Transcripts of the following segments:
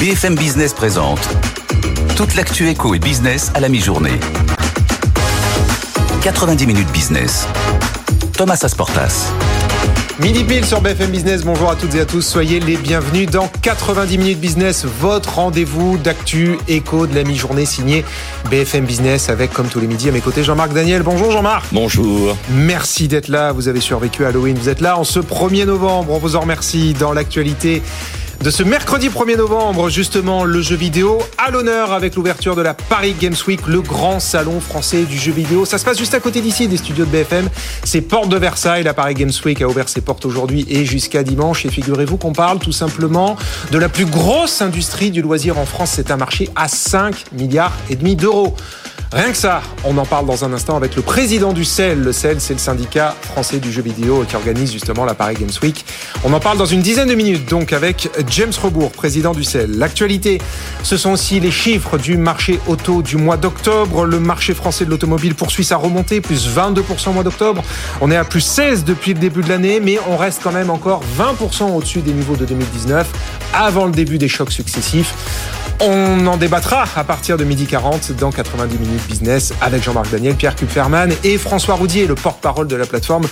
BFM Business présente toute l'actu éco et business à la mi-journée. 90 minutes business. Thomas Asportas. Midi pile sur BFM Business, bonjour à toutes et à tous, soyez les bienvenus dans 90 minutes business, votre rendez-vous d'actu éco de la mi-journée signé BFM Business avec comme tous les midis à mes côtés Jean-Marc Daniel. Bonjour Jean-Marc. Bonjour. Merci d'être là, vous avez survécu à Halloween, vous êtes là en ce 1er novembre, on vous en remercie dans l'actualité de ce mercredi 1er novembre, justement, le jeu vidéo à l'honneur avec l'ouverture de la Paris Games Week, le grand salon français du jeu vidéo. Ça se passe juste à côté d'ici, des studios de BFM. C'est Porte de Versailles. La Paris Games Week a ouvert ses portes aujourd'hui et jusqu'à dimanche. Et figurez-vous qu'on parle tout simplement de la plus grosse industrie du loisir en France. C'est un marché à 5 milliards et demi d'euros. Rien que ça, on en parle dans un instant avec le président du CEL. Le CEL, c'est le syndicat français du jeu vidéo qui organise justement la Paris Games Week. On en parle dans une dizaine de minutes, donc avec James Rebourg, président du CEL. L'actualité, ce sont aussi les chiffres du marché auto du mois d'octobre. Le marché français de l'automobile poursuit sa remontée, plus 22% au mois d'octobre. On est à plus 16 depuis le début de l'année, mais on reste quand même encore 20% au-dessus des niveaux de 2019, avant le début des chocs successifs. On en débattra à partir de midi 40 dans 90 minutes business avec Jean-Marc Daniel, Pierre Kupferman et François Roudier, le porte-parole de la plateforme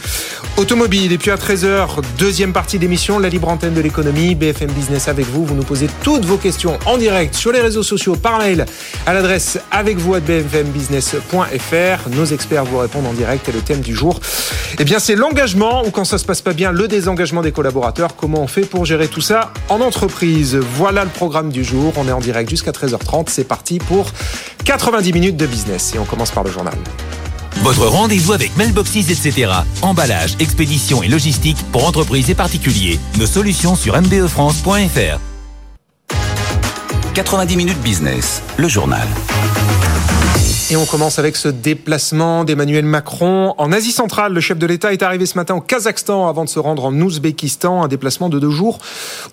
automobile. Et puis à 13h, deuxième partie d'émission, la libre antenne de l'économie, BFM Business avec vous. Vous nous posez toutes vos questions en direct sur les réseaux sociaux, par mail, à l'adresse avec vous à bfmbusiness.fr. Nos experts vous répondent en direct et le thème du jour, eh bien c'est l'engagement ou quand ça se passe pas bien, le désengagement des collaborateurs. Comment on fait pour gérer tout ça en entreprise? Voilà le programme du jour. On est en direct jusqu'à 13h30. C'est parti pour 90 minutes de business et on commence par le journal. Votre rendez-vous avec Mailboxes, etc. Emballage, expédition et logistique pour entreprises et particuliers. Nos solutions sur mbefrance.fr. 90 minutes business, le journal. Et on commence avec ce déplacement d'Emmanuel Macron en Asie centrale. Le chef de l'État est arrivé ce matin au Kazakhstan avant de se rendre en Ouzbékistan, un déplacement de deux jours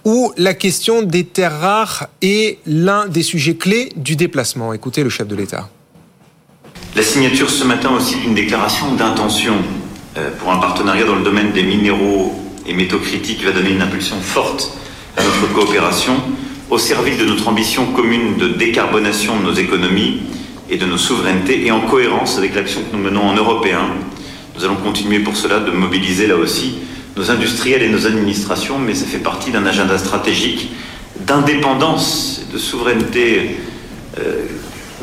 où la question des terres rares est l'un des sujets clés du déplacement. Écoutez le chef de l'État. La signature ce matin aussi d'une déclaration d'intention euh, pour un partenariat dans le domaine des minéraux et métaux critiques va donner une impulsion forte à notre coopération au service de notre ambition commune de décarbonation de nos économies et de nos souverainetés et en cohérence avec l'action que nous menons en européen. Nous allons continuer pour cela de mobiliser là aussi nos industriels et nos administrations, mais ça fait partie d'un agenda stratégique d'indépendance et de souveraineté euh,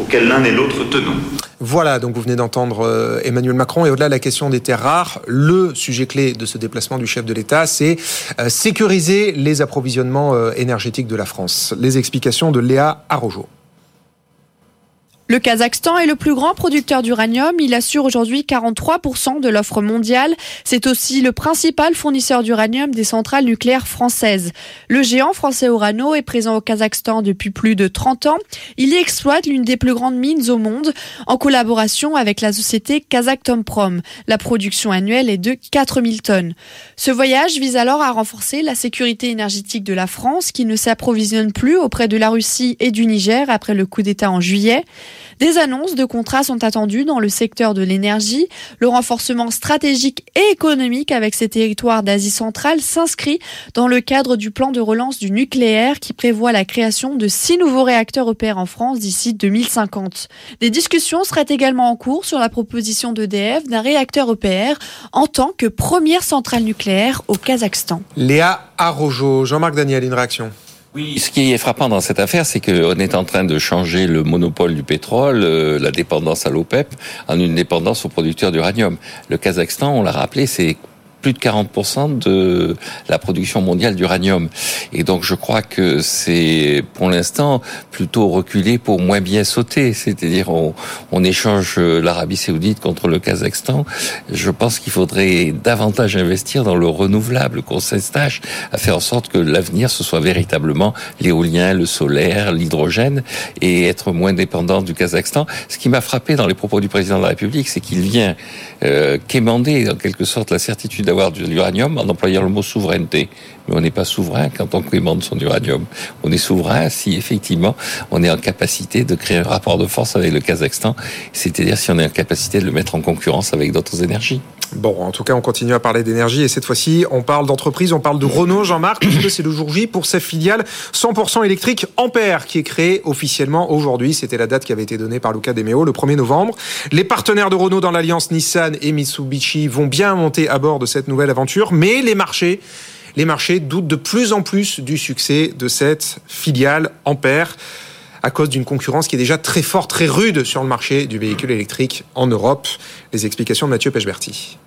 auquel l'un et l'autre tenons. Voilà, donc vous venez d'entendre euh, Emmanuel Macron. Et au-delà de la question des terres rares, le sujet clé de ce déplacement du chef de l'État, c'est euh, sécuriser les approvisionnements énergétiques de la France. Les explications de Léa Arrojo. Le Kazakhstan est le plus grand producteur d'uranium. Il assure aujourd'hui 43% de l'offre mondiale. C'est aussi le principal fournisseur d'uranium des centrales nucléaires françaises. Le géant français Orano est présent au Kazakhstan depuis plus de 30 ans. Il y exploite l'une des plus grandes mines au monde en collaboration avec la société Kazaktomprom. La production annuelle est de 4000 tonnes. Ce voyage vise alors à renforcer la sécurité énergétique de la France qui ne s'approvisionne plus auprès de la Russie et du Niger après le coup d'État en juillet. Des annonces de contrats sont attendues dans le secteur de l'énergie. Le renforcement stratégique et économique avec ces territoires d'Asie centrale s'inscrit dans le cadre du plan de relance du nucléaire qui prévoit la création de six nouveaux réacteurs opérés en France d'ici 2050. Des discussions seraient également en cours sur la proposition d'EDF d'un réacteur EPR en tant que première centrale nucléaire au Kazakhstan. Léa Arrojo, Jean-Marc Daniel, une réaction oui, ce qui est frappant dans cette affaire, c'est qu'on est en train de changer le monopole du pétrole, euh, la dépendance à l'OPEP, en une dépendance aux producteurs d'uranium. Le Kazakhstan, on l'a rappelé, c'est plus de 40% de la production mondiale d'uranium. Et donc je crois que c'est pour l'instant plutôt reculé pour moins bien sauter. C'est-à-dire on, on échange l'Arabie saoudite contre le Kazakhstan. Je pense qu'il faudrait davantage investir dans le renouvelable, qu'on s'estache à faire en sorte que l'avenir ce soit véritablement l'éolien, le solaire, l'hydrogène et être moins dépendant du Kazakhstan. Ce qui m'a frappé dans les propos du président de la République, c'est qu'il vient euh, quémander en quelque sorte la certitude d'avoir de l'uranium en employant le mot souveraineté. Mais on n'est pas souverain quand on quémande son uranium. On est souverain si effectivement on est en capacité de créer un rapport de force avec le Kazakhstan, c'est-à-dire si on est en capacité de le mettre en concurrence avec d'autres énergies. Bon, en tout cas, on continue à parler d'énergie et cette fois-ci, on parle d'entreprise, on parle de Renault, Jean-Marc, puisque c'est le jour J pour sa filiale 100% électrique Ampère qui est créée officiellement aujourd'hui? C'était la date qui avait été donnée par Luca Demeo le 1er novembre. Les partenaires de Renault dans l'alliance Nissan et Mitsubishi vont bien monter à bord de cette nouvelle aventure, mais les marchés les marchés doutent de plus en plus du succès de cette filiale Ampère à cause d'une concurrence qui est déjà très forte, très rude sur le marché du véhicule électrique en Europe. Les explications de Mathieu Pechberti.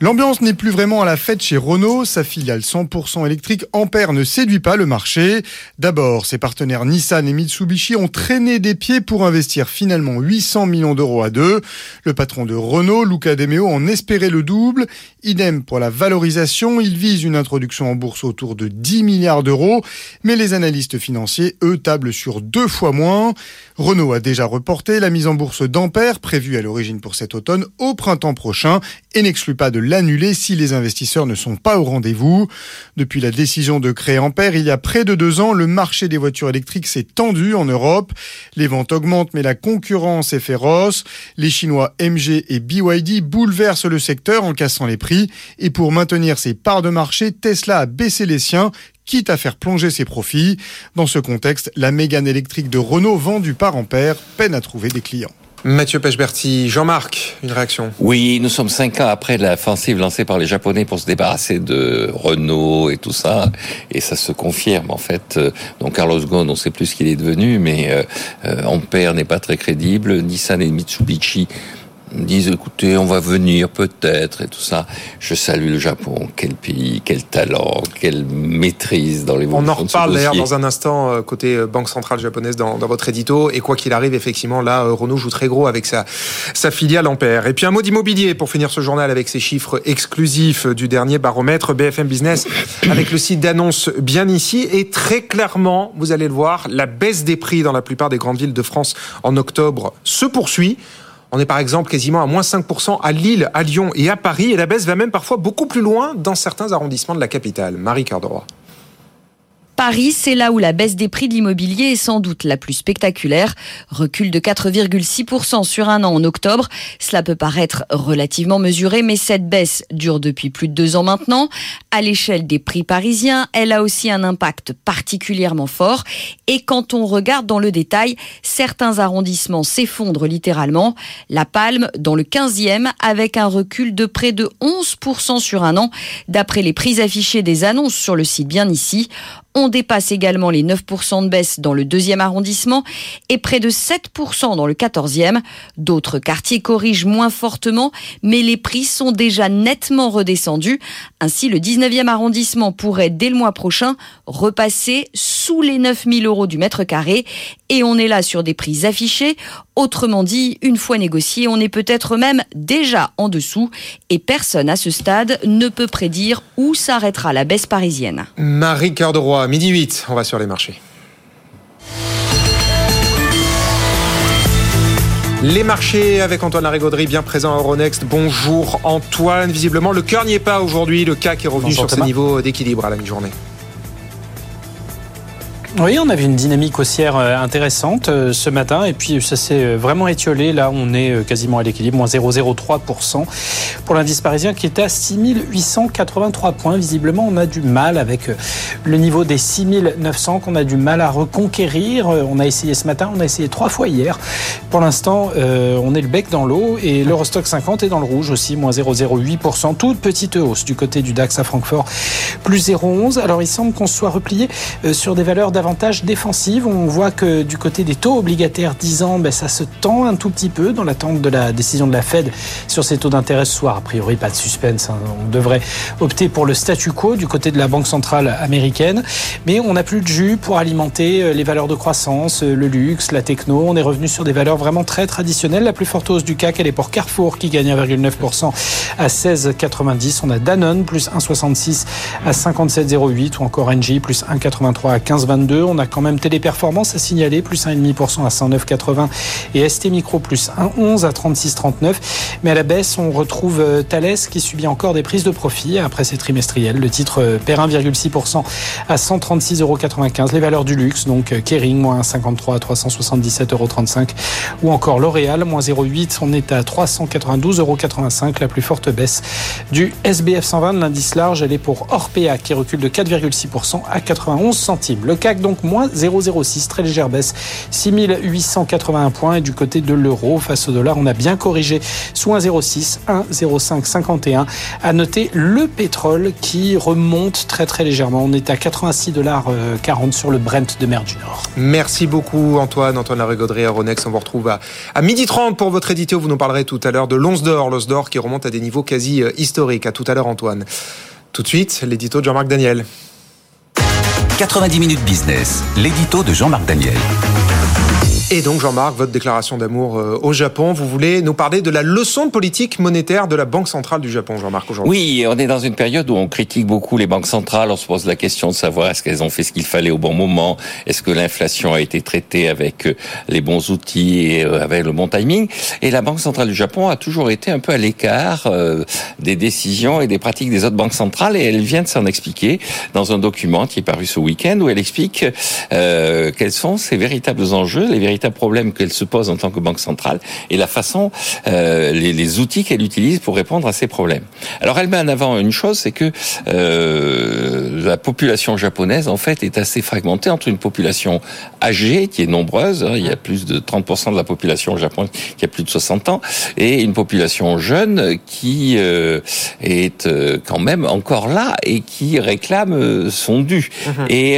L'ambiance n'est plus vraiment à la fête chez Renault. Sa filiale 100% électrique Ampère ne séduit pas le marché. D'abord, ses partenaires Nissan et Mitsubishi ont traîné des pieds pour investir finalement 800 millions d'euros à deux. Le patron de Renault, Luca De Meo, en espérait le double. Idem pour la valorisation. Il vise une introduction en bourse autour de 10 milliards d'euros. Mais les analystes financiers, eux, tablent sur deux fois moins. Renault a déjà reporté la mise en bourse d'Ampère, prévue à l'origine pour cet automne, au printemps prochain, et n'exclut pas de l'annuler si les investisseurs ne sont pas au rendez-vous. Depuis la décision de créer Ampère, il y a près de deux ans, le marché des voitures électriques s'est tendu en Europe. Les ventes augmentent, mais la concurrence est féroce. Les Chinois MG et BYD bouleversent le secteur en cassant les prix. Et pour maintenir ses parts de marché, Tesla a baissé les siens quitte à faire plonger ses profits. Dans ce contexte, la Mégane électrique de Renault vendue par Ampère peine à trouver des clients. Mathieu Pechberti, Jean-Marc, une réaction Oui, nous sommes cinq ans après l'offensive lancée par les Japonais pour se débarrasser de Renault et tout ça, et ça se confirme en fait. Donc Carlos Ghosn, on sait plus ce qu'il est devenu, mais euh, euh, Ampère n'est pas très crédible. Nissan et Mitsubishi me disent écoutez, on va venir peut-être et tout ça. Je salue le Japon. Quel pays, quel talent, quelle maîtrise dans les On en reparle d'ailleurs dans un instant euh, côté euh, Banque centrale japonaise dans, dans votre édito. Et quoi qu'il arrive, effectivement, là, euh, Renault joue très gros avec sa, sa filiale Ampère. Et puis un mot d'immobilier pour finir ce journal avec ces chiffres exclusifs du dernier baromètre BFM Business avec le site d'annonce bien ici. Et très clairement, vous allez le voir, la baisse des prix dans la plupart des grandes villes de France en octobre se poursuit. On est par exemple quasiment à moins 5% à Lille, à Lyon et à Paris, et la baisse va même parfois beaucoup plus loin dans certains arrondissements de la capitale. Marie Cardroy. Paris, c'est là où la baisse des prix de l'immobilier est sans doute la plus spectaculaire. Recul de 4,6% sur un an en octobre. Cela peut paraître relativement mesuré, mais cette baisse dure depuis plus de deux ans maintenant. À l'échelle des prix parisiens, elle a aussi un impact particulièrement fort. Et quand on regarde dans le détail, certains arrondissements s'effondrent littéralement. La Palme, dans le 15e, avec un recul de près de 11% sur un an, d'après les prix affichés des annonces sur le site bien ici. On dépasse également les 9% de baisse dans le deuxième arrondissement et près de 7% dans le 14e. D'autres quartiers corrigent moins fortement, mais les prix sont déjà nettement redescendus. Ainsi, le 19e arrondissement pourrait, dès le mois prochain, repasser sous les 9000 euros du mètre carré. Et on est là sur des prix affichés. Autrement dit, une fois négocié, on est peut-être même déjà en dessous. Et personne à ce stade ne peut prédire où s'arrêtera la baisse parisienne. Marie Cœur de Roi, midi 8, on va sur les marchés. Les marchés avec Antoine Larigauderie bien présent à Euronext. Bonjour Antoine. Visiblement, le cœur n'y est pas aujourd'hui. Le CAC est revenu Bonjour sur ses niveaux d'équilibre à la mi-journée. Oui, on avait une dynamique haussière euh, intéressante euh, ce matin et puis ça s'est euh, vraiment étiolé. Là, on est quasiment à l'équilibre, moins 0,03% pour l'indice parisien qui est à 6883 points. Visiblement, on a du mal avec le niveau des 6900 qu'on a du mal à reconquérir. On a essayé ce matin, on a essayé trois fois hier. Pour l'instant, on est le bec dans l'eau et l'Eurostock 50 est dans le rouge aussi, moins 0,08%. Toute petite hausse du côté du DAX à Francfort, plus 0,11. Alors, il semble qu'on soit replié sur des valeurs davantage défensive. On voit que du côté des taux obligataires 10 ans, ben, ça se tend un tout petit peu dans l'attente de la décision de la Fed sur ces taux d'intérêt ce soir. A priori, pas de suspense. Hein. On devrait opter pour le statu quo du côté de la Banque centrale américaine. Mais on n'a plus de jus pour alimenter euh, les valeurs de croissance, euh, le luxe, la techno. On est revenu sur des valeurs vraiment très traditionnelles. La plus forte hausse du CAC, elle est pour Carrefour qui gagne 1,9% à 16,90. On a Danone plus 1,66 à 57,08 ou encore NG plus 1,83 à 15,22. On a quand même Téléperformance à signaler plus 1,5% à 109,80 et ST Micro plus 1,11 à 36,39. Mais à la baisse, on retrouve euh, Thales qui subit encore des prises de profit après ces trimestriels. Le titre euh, perd 1,6% à 136,95 euros. Les valeurs du luxe, donc euh, Kering, moins 1,53 à 377,35 euros. Ou encore L'Oréal, moins 0,8. On est à 392,85 euros. La plus forte baisse du SBF 120 de l'indice large, elle est pour Orpea qui recule de 4,6% à 91 centimes. Donc moins 0,06, très légère baisse, 6881 points. Et du côté de l'euro, face au dollar, on a bien corrigé sous 1,06, 1,0551. À noter le pétrole qui remonte très très légèrement. On est à 86 dollars 40 sur le Brent de mer du Nord. Merci beaucoup Antoine, Antoine Larigauderie Ronex. On vous retrouve à, à 12h30 pour votre édito. Vous nous parlerez tout à l'heure de l'once d'or, l'once d'or qui remonte à des niveaux quasi euh, historiques. À tout à l'heure Antoine. Tout de suite, l'édito de Jean-Marc Daniel. 90 minutes business, l'édito de Jean-Marc Daniel. Et donc Jean-Marc, votre déclaration d'amour euh, au Japon, vous voulez nous parler de la leçon de politique monétaire de la Banque centrale du Japon, Jean-Marc, aujourd'hui? Oui, on est dans une période où on critique beaucoup les banques centrales, on se pose la question de savoir est-ce qu'elles ont fait ce qu'il fallait au bon moment, est-ce que l'inflation a été traitée avec euh, les bons outils et euh, avec le bon timing? Et la Banque centrale du Japon a toujours été un peu à l'écart des décisions et des pratiques des autres banques centrales. Et elle vient de s'en expliquer dans un document qui est paru ce week-end où elle explique quels sont ses véritables enjeux, les véritables problème qu'elle se pose en tant que banque centrale et la façon, euh, les, les, outils qu'elle utilise pour répondre à ces problèmes. Alors elle met en avant une chose, c'est que euh, la population japonaise en fait est assez fragmentée entre une population âgée qui est nombreuse, hein, il y a plus de 30% de la population japonaise qui a plus de 60 ans, et une population jeune qui euh, est euh, quand même encore là et qui réclame euh, son dû. Mhm. Et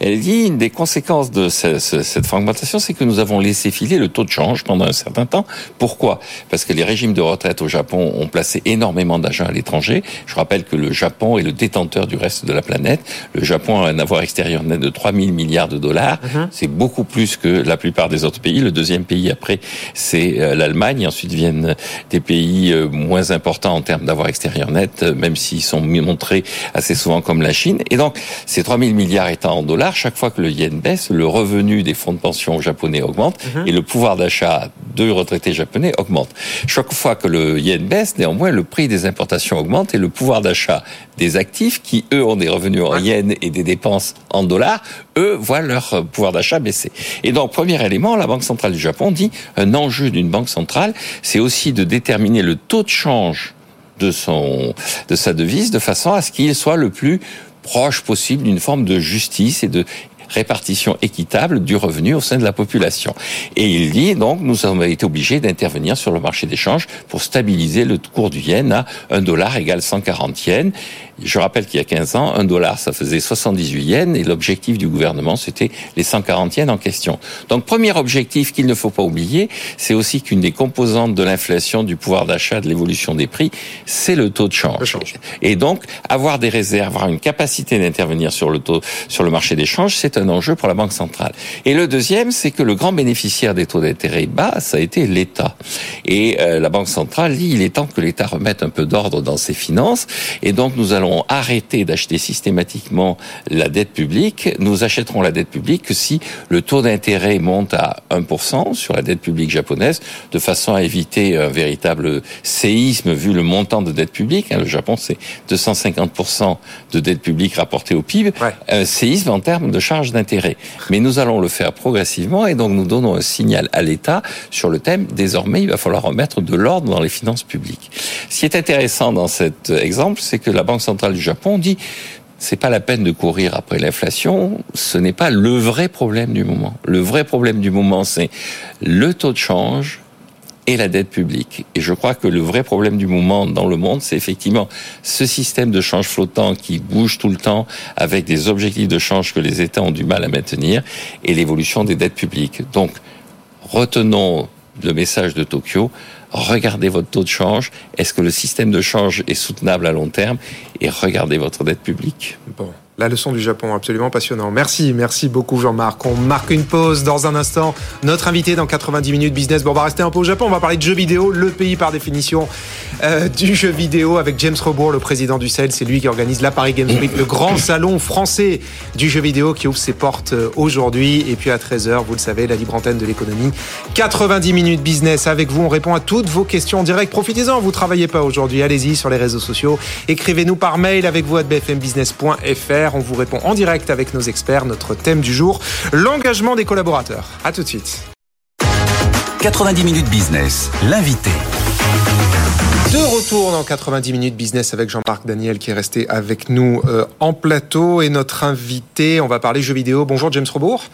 elle dit une des conséquences de cette, cette fragmentation, c'est que nous avons laissé filer le taux de change pendant un certain temps. Pourquoi? Parce que les régimes de retraite au Japon ont placé énormément d'argent à l'étranger. Je rappelle que le Japon est le détenteur du reste de la planète. Le Japon a un avoir extérieur net de 3 000 milliards de dollars. Mhm. C'est beaucoup plus que la plupart des autres pays. Le deuxième pays après, c'est euh, l'Allemagne. Ensuite viennent des pays euh, moins importants en termes d'avoir extérieur net, euh, même s'ils sont montrés assez souvent comme la Chine. Et donc, ces 3 000 milliards étant en dollars, chaque fois que le yen baisse, le revenu des fonds de pension japonais augmente Mhm. et le pouvoir d'achat de retraités japonais augmente. Chaque fois que le yen baisse, néanmoins, le prix des importations augmente et le pouvoir d'achat des actifs, qui eux ont des revenus en yens et des dépenses en dollars, eux voient leur pouvoir d'achat baisser. Et donc, premier élément, la Banque centrale du Japon dit un enjeu d'une banque centrale, c'est aussi de déterminer le taux de change de son de sa devise de façon à ce qu'il soit le plus proche possible d'une forme de justice et de répartition équitable du revenu au sein de la population. Et il dit donc nous avons été obligés d'intervenir sur le marché d'échange pour stabiliser le cours du yen à 1 dollar égale 140 yens. Je rappelle qu'il y a 15 ans, 1 dollar ça faisait 78 yens et l'objectif du gouvernement c'était les 140 yens en question. Donc premier objectif qu'il ne faut pas oublier, c'est aussi qu'une des composantes de l'inflation, du pouvoir d'achat, de l'évolution des prix, c'est le taux de change. Et donc avoir des réserves, avoir une capacité d'intervenir sur le taux sur le marché d'échange, c'est un enjeu pour la Banque centrale. Et le deuxième, c'est que le grand bénéficiaire des taux d'intérêt bas, ça a été l'État. Et euh, la Banque centrale dit, il est temps que l'État remette un peu d'ordre dans ses finances. Et donc, nous allons arrêter d'acheter systématiquement la dette publique. Nous achèterons la dette publique que si le taux d'intérêt monte à 1% sur la dette publique japonaise, de façon à éviter un véritable séisme vu le montant de dette publique. Hein, le Japon, c'est 250% de dette publique rapportée au PIB. Un séisme en termes de charges d'intérêt. Mais nous allons le faire progressivement et donc nous donnons un signal à l'État sur le thème désormais il va falloir remettre de l'ordre dans les finances publiques. Ce qui est intéressant dans cet exemple, c'est que la Banque centrale du Japon dit c'est pas la peine de courir après l'inflation, ce n'est pas le vrai problème du moment. Le vrai problème du moment, c'est le taux de change et la dette publique. Et je crois que le vrai problème du moment dans le monde, c'est effectivement ce système de change flottant qui bouge tout le temps avec des objectifs de change que les États ont du mal à maintenir et l'évolution des dettes publiques. Donc, retenons le message de Tokyo. Regardez votre taux de change. Est-ce que le système de change est soutenable à long terme? Et regardez votre dette publique. La leçon du Japon, absolument passionnant. Merci, merci beaucoup Jean-Marc. On marque une pause dans un instant. Notre invité dans 90 minutes business. Bon, on va rester un peu au Japon. On va parler de jeux vidéo, le pays par définition euh, du jeu vidéo avec James Rebourg, le président du CEL. C'est lui qui organise la Paris Games Week, le grand salon français du jeu vidéo qui ouvre ses portes euh, aujourd'hui. Et puis à 13h, vous le savez, la libre antenne de l'économie. 90 minutes business avec vous. On répond à toutes vos questions en direct. Profitez-en, vous travaillez pas aujourd'hui. Allez-y sur les réseaux sociaux. Écrivez-nous par mail avec vous à bfmbusiness.fr. On vous répond en direct avec nos experts. Notre thème du jour, l'engagement des collaborateurs. À tout de suite. 90 minutes business, l'invité. De retour dans 90 minutes business avec Jean-Marc Daniel qui est resté avec nous euh, en plateau et notre invité, on va parler jeux vidéo. Bonjour James Rebourg.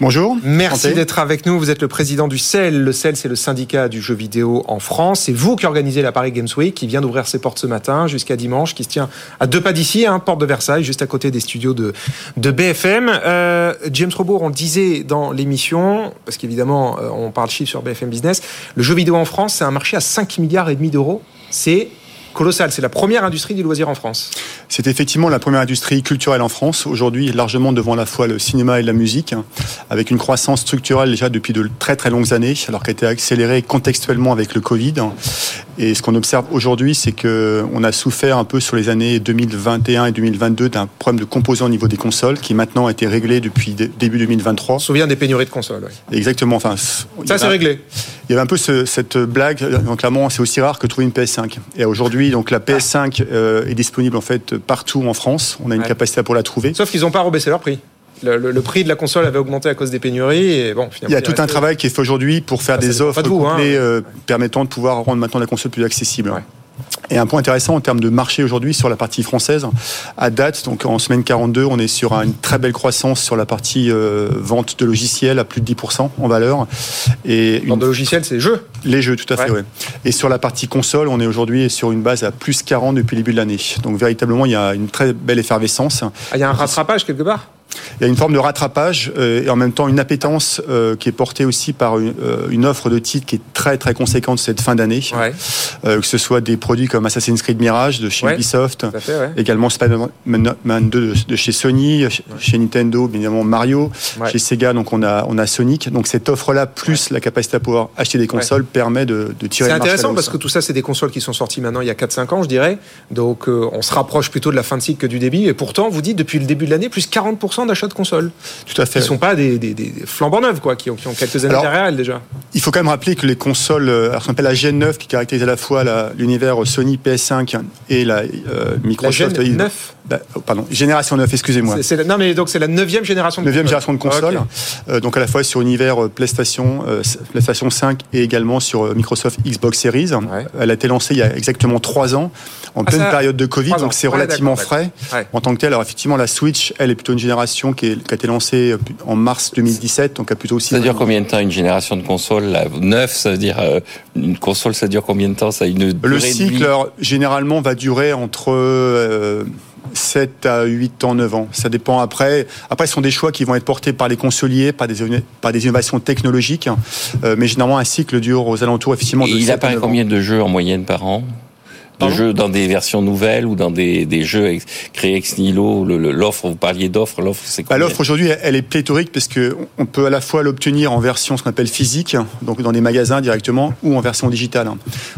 Bonjour. Merci d'être avec nous. Vous êtes le président du CEL. Le CEL, c'est le syndicat du jeu vidéo en France. C'est vous qui organisez la Paris Games Week qui vient d'ouvrir ses portes ce matin jusqu'à dimanche, qui se tient à deux pas d'ici, hein, porte de Versailles, juste à côté des studios de, de BFM. Euh, James Rebourg, on le disait dans l'émission, parce qu'évidemment, euh, on parle chiffres sur BFM Business, le jeu vidéo en France, c'est un marché à 5 milliards et demi d'euros c'est colossal. C'est la première industrie du loisir en France. C'est effectivement la première industrie culturelle en France, aujourd'hui largement devant la fois le cinéma et la musique, avec une croissance structurelle déjà depuis de très très longues années, alors qu'elle a été accélérée contextuellement avec le Covid. Et ce qu'on observe aujourd'hui, c'est que on a souffert un peu sur les années 2021 et 2022 d'un problème de composants au niveau des consoles, qui maintenant a été réglé depuis début 2023. On se souvient des pénuries de consoles. Exactement. Enfin, ça c'est réglé. Il y avait un peu ce, cette blague, donc clairement, c'est aussi rare que trouver une PS5. Et aujourd'hui, donc la PS5 euh, est disponible en fait partout en France. On a une capacité pour la trouver. Sauf qu'ils n'ont pas rebaissé leur prix. Le, prix de la console avait augmenté à cause des pénuries. Et bon, il y a tout un travail qui est fait aujourd'hui pour faire des offres de hein. euh, permettant de pouvoir rendre maintenant la console plus accessible. Et un point intéressant en termes de marché aujourd'hui sur la partie française, à date, donc en semaine 42, on est sur une très belle croissance sur la partie euh, vente de logiciels à plus de 10% en valeur. Et une... Vente de logiciels, c'est les jeux Les jeux, tout à fait, oui. Et sur la partie console, on est aujourd'hui sur une base à plus 40 depuis le début de l'année. Donc véritablement, il y a une très belle effervescence. Ah, il y a un rattrapage quelque part? Il y a une forme de rattrapage euh, et en même temps une appétence euh, qui est portée aussi par une, euh, une, offre de titres qui est très très conséquente cette fin d'année. Ouais. que ce soit des produits comme Assassin's Creed Mirage de chez Ubisoft, fait, ouais. également Spider-Man 2 de, chez Sony, chez Nintendo, bien évidemment Mario, chez Sega, donc on a, on a Sonic. Donc cette offre-là, plus la capacité à pouvoir acheter des consoles, permet de, de tirer C'est intéressant parce que tout ça, c'est des consoles qui sont sorties maintenant il y a 4-5 ans, je dirais. Donc on se rapproche plutôt de la fin de cycle que du début. Et pourtant, vous dites depuis le début de l'année, plus 40% d'achat de consoles. Tout à fait. Ils ne sont pas des, des, des, flambants neufs, quoi, qui ont, qui ont quelques années derrière déjà. Il faut quand même rappeler que les consoles, euh, alors, ce qu'on appelle la Gen 9, qui caractérise à la fois l'univers Sony PS5 et la euh, Microsoft. La Gen 9 bah, pardon, génération 9, excusez-moi. Non, mais donc c'est la neuvième génération de neuvième génération de consoles. Euh, donc à la fois sur l'univers PlayStation, PlayStation 5 et également sur Microsoft Xbox Series. Elle a été lancée il y a exactement trois ans, en ah, pleine période de Covid, donc c'est relativement frais en tant que tel. Alors effectivement, la Switch, elle est plutôt une génération qui, est, qui a été lancée en mars 2017, donc a plutôt aussi. Ça dure combien de temps une génération de consoles Neuf, ça veut dire une console, ça dure combien de temps? Ça une Le cycle, généralement, va durer entre 7 à 8 ans, 9 ans. Ça dépend après. Après, ce sont des choix qui vont être portés par les consoliers, par des, par des innovations technologiques. Euh, mais généralement, un cycle dure aux alentours, effectivement, de Et il apparaît combien de jeux en moyenne par an? De jeux dans des versions nouvelles ou dans des, des jeux créés ex nihilo L'offre, vous parliez d'offre, l'offre c'est quoi bah, L'offre aujourd'hui, elle est pléthorique parce que on peut à la fois l'obtenir en version ce qu'on appelle physique, donc dans des magasins directement, ou en version digitale.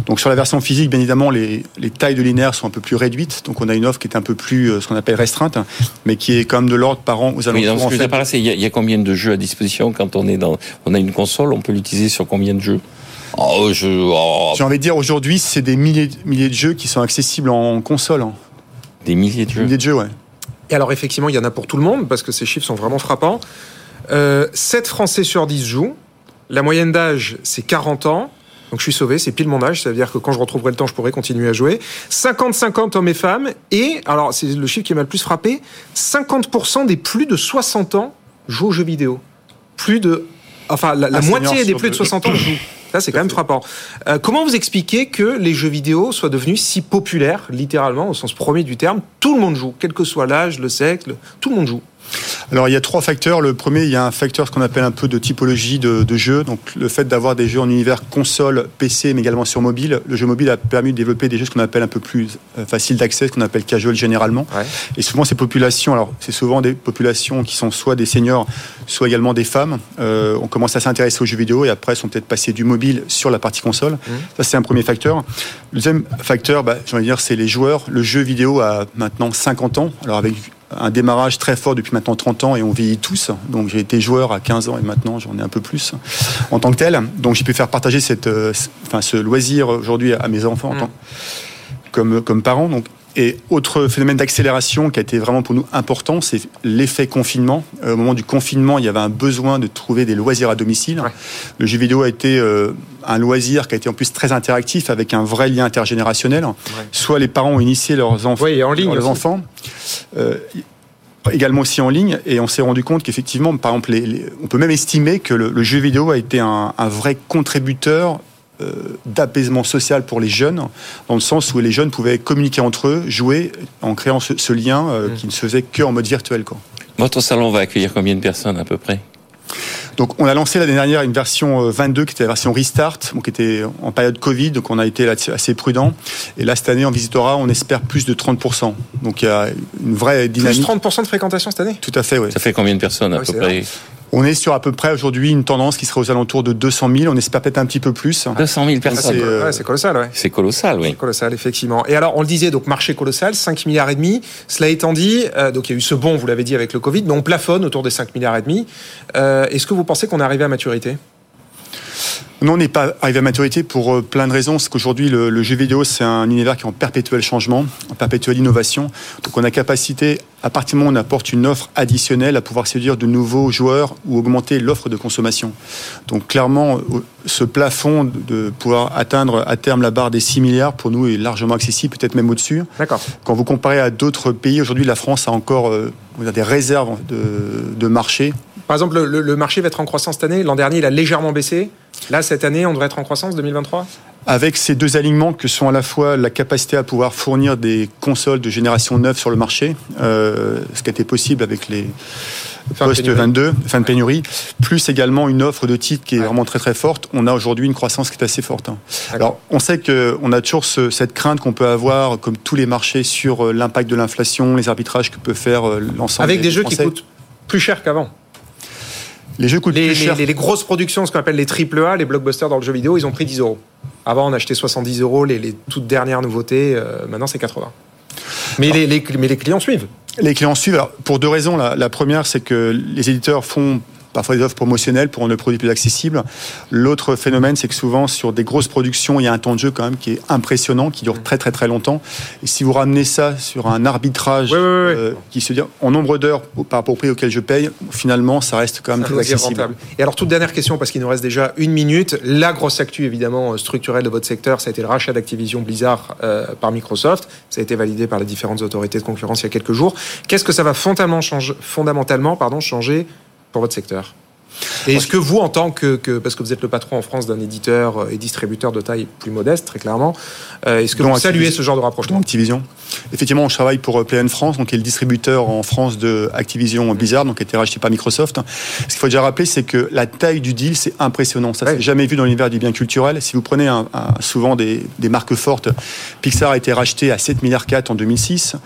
Donc sur la version physique, bien évidemment, les, les tailles de linéaires sont un peu plus réduites, donc on a une offre qui est un peu plus euh, ce qu'on appelle restreinte, mais qui est quand même de l'ordre par an aux alentours. Oui, ce que fait... il y, a combien de jeux à disposition quand on est dans, on a une console, on peut l'utiliser sur combien de jeux? Oh, oh. J'ai envie de dire aujourd'hui, c'est des milliers, milliers de jeux qui sont accessibles en console. Hein. Des milliers de jeux. Des milliers de jeux, ouais. Et alors effectivement, il y en a pour tout le monde parce que ces chiffres sont vraiment frappants. Euh, 7 Français sur 10 jouent. La moyenne d'âge, c'est 40 ans. Donc je suis sauvé, c'est pile mon âge, ça veut dire que quand je retrouverai le temps, je pourrai continuer à jouer. 50-50 hommes et femmes. Et, alors c'est le chiffre qui m'a le plus frappé, 50% des plus de 60 ans jouent aux jeux vidéo. Plus de... Enfin, la, moitié des plus de 60 ans jouent. Là, c'est quand même frappant. Euh, comment vous expliquez que les jeux vidéo soient devenus si populaires, littéralement, au sens premier du terme? Tout le monde joue, quel que soit l'âge, le sexe, le- tout le monde joue. Alors il y a trois facteurs. Le premier, il y a un facteur ce qu'on appelle un peu de typologie de, de jeu. Donc le fait d'avoir des jeux en univers console, PC, mais également sur mobile. Le jeu mobile a permis de développer des jeux ce qu'on appelle un peu plus euh, facile d'accès, ce qu'on appelle casual généralement. Ouais. Et souvent ces populations, alors c'est souvent des populations qui sont soit des seniors, soit également des femmes. Euh, on commence à s'intéresser aux jeux vidéo et après sont peut-être passés du mobile sur la partie console. Ça c'est un premier facteur. Le deuxième facteur, bah, j'ai envie de dire, c'est les joueurs. Le jeu vidéo a maintenant 50 ans. Alors avec un démarrage très fort depuis maintenant 30 ans et on vieillit tous. Donc j'ai été joueur à 15 ans et maintenant j'en ai un peu plus en tant que tel. Donc j'ai pu faire partager cette, euh, enfin, ce loisir aujourd'hui à mes enfants en Mm. tant, comme, comme parents. Donc, et autre phénomène d'accélération qui a été vraiment pour nous important, c'est l'effet confinement. Euh, au moment du confinement, il y avait un besoin de trouver des loisirs à domicile. Ouais. Le jeu vidéo a été euh, un loisir qui a été en plus très interactif avec un vrai lien intergénérationnel. Soit les parents ont initié leurs enfants, en ligne leurs aussi. enfants. Euh, également aussi en ligne et on s'est rendu compte qu'effectivement par exemple les- les- on peut même estimer que le, le jeu vidéo a été un, un vrai contributeur d'apaisement social pour les jeunes dans le sens où les jeunes pouvaient communiquer entre eux jouer en créant ce, ce lien euh, Mm. qui ne se faisait qu'en mode virtuel quoi. Votre salon va accueillir combien de personnes à peu près? Donc on a lancé l'année dernière une version euh, 22 qui était la version Restart, donc qui était en période Covid, donc on a été assez prudent. Et là cette année en visitora, on espère plus de 30%. Donc il y a une vraie Plus dynamique. 30% de fréquentation cette année? Tout à fait, oui. Ça fait combien de personnes à Ouais, peu près? On est sur à peu près aujourd'hui une tendance qui serait aux alentours de 200 000. On espère peut-être un petit peu plus. 200 000 Ah, personnes. c'est euh, ouais, c'est colossal, ouais. C'est colossal, oui. C'est colossal, effectivement. Et alors, on le disait, donc marché colossal, 5 milliards et demi. Cela étant dit, euh, donc il y a eu ce bond, vous l'avez dit, avec le Covid, mais on plafonne autour des 5 milliards et demi. Euh, Est-ce que vous pensez qu'on est arrivé à maturité? Non, on n'est pas arrivé à maturité pour euh, plein de raisons. C'est qu'aujourd'hui, le, le jeu vidéo, c'est un univers qui est en perpétuel changement, en perpétuelle innovation. Donc, on a capacité, à partir du moment où on apporte une offre additionnelle, à pouvoir séduire de nouveaux joueurs ou augmenter l'offre de consommation. Donc, clairement, ce plafond de pouvoir atteindre à terme la barre des 6 milliards, pour nous, est largement accessible, peut-être même au-dessus. D'accord. Quand vous comparez à d'autres pays, aujourd'hui, la France a encore euh, des réserves de, de marché Par exemple, le, le- le marché va être en croissance cette année. L'an dernier, il a légèrement baissé. Là, cette année, on devrait être en croissance 2023 Avec ces deux alignements que sont à la fois la capacité à pouvoir fournir des consoles de génération 9 sur le marché, euh, ce qui a été possible avec les Fin de post pénurie. 22, fin de pénurie, plus également une offre de titres qui est vraiment très très forte. On a aujourd'hui une croissance qui est assez forte. hein. Alors, on sait qu'on a toujours ce- cette crainte qu'on peut avoir, comme tous les marchés, sur euh, l'impact de l'inflation, les arbitrages que peut faire euh, l'ensemble Avec des jeux qui coûtent plus cher qu'avant. Les jeux coûtent Les, plus les- cher. les- les grosses productions, ce qu'on appelle les triple A, les blockbusters dans le jeu vidéo, ils ont pris 10 euros. Avant, on achetait 70 euros les, les toutes dernières nouveautés. euh, maintenant, c'est 80. Mais les, les- mais les clients suivent. Les clients suivent alors, pour deux raisons. La, la première, c'est que les éditeurs font parfois des offres promotionnelles pour rendre le produit plus accessible. L'autre phénomène, c'est que souvent, sur des grosses productions, il y a un temps de jeu quand même qui est impressionnant, qui dure très très très longtemps. Et si vous ramenez ça sur un arbitrage euh, qui se dit en nombre d'heures par rapport au prix auquel je paye, finalement, ça reste quand même Ça très accessible. rentable. Et alors, toute dernière question, parce qu'il nous reste déjà une minute. La grosse actu, évidemment, euh, structurelle de votre secteur, ça a été le rachat d'Activision Blizzard euh, par Microsoft. Ça a été validé par les différentes autorités de concurrence il y a quelques jours. Qu'est-ce que ça va fondamentalement changer, fondamentalement, pardon, changer pour votre secteur. Et est-ce que vous, en tant que, que- parce que vous êtes le patron en France d'un éditeur euh, et distributeur de taille plus modeste, très clairement, euh, est-ce que Dont vous saluez ce genre de rapprochement? Activision. Effectivement, je travaille pour euh, PlayOn France, donc qui est le distributeur en France de Activision Blizzard, donc qui a été racheté par Microsoft. Ce qu'il faut déjà rappeler, c'est que la taille du deal, c'est impressionnant. Ça, Ouais. c'est jamais vu dans l'univers du bien culturel. Si vous prenez un- un- souvent des, des marques fortes, Pixar a été racheté à 7 milliards 4 en 2006.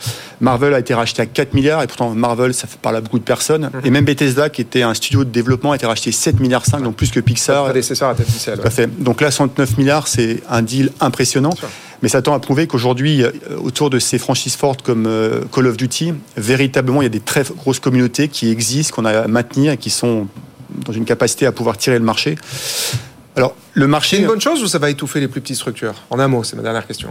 Marvel a été racheté à 4 milliards, et pourtant Marvel, ça fait parler à beaucoup de personnes. Et même Bethesda, qui était un studio de développement, a été racheté 7 milliards 5, donc plus que Pixar. prédécesseur à tête Tout à fait. Donc là, 69 milliards, c'est un deal impressionnant. Mais ça tend à prouver qu'aujourd'hui, euh, autour de ces franchises fortes comme euh, Call of Duty, véritablement, il y a des très grosses communautés qui existent, qu'on a à maintenir et qui sont dans une capacité à pouvoir tirer le marché. Alors, le C'est marché. une bonne chose ou ça va étouffer les plus petites structures? En un mot, c'est ma dernière question.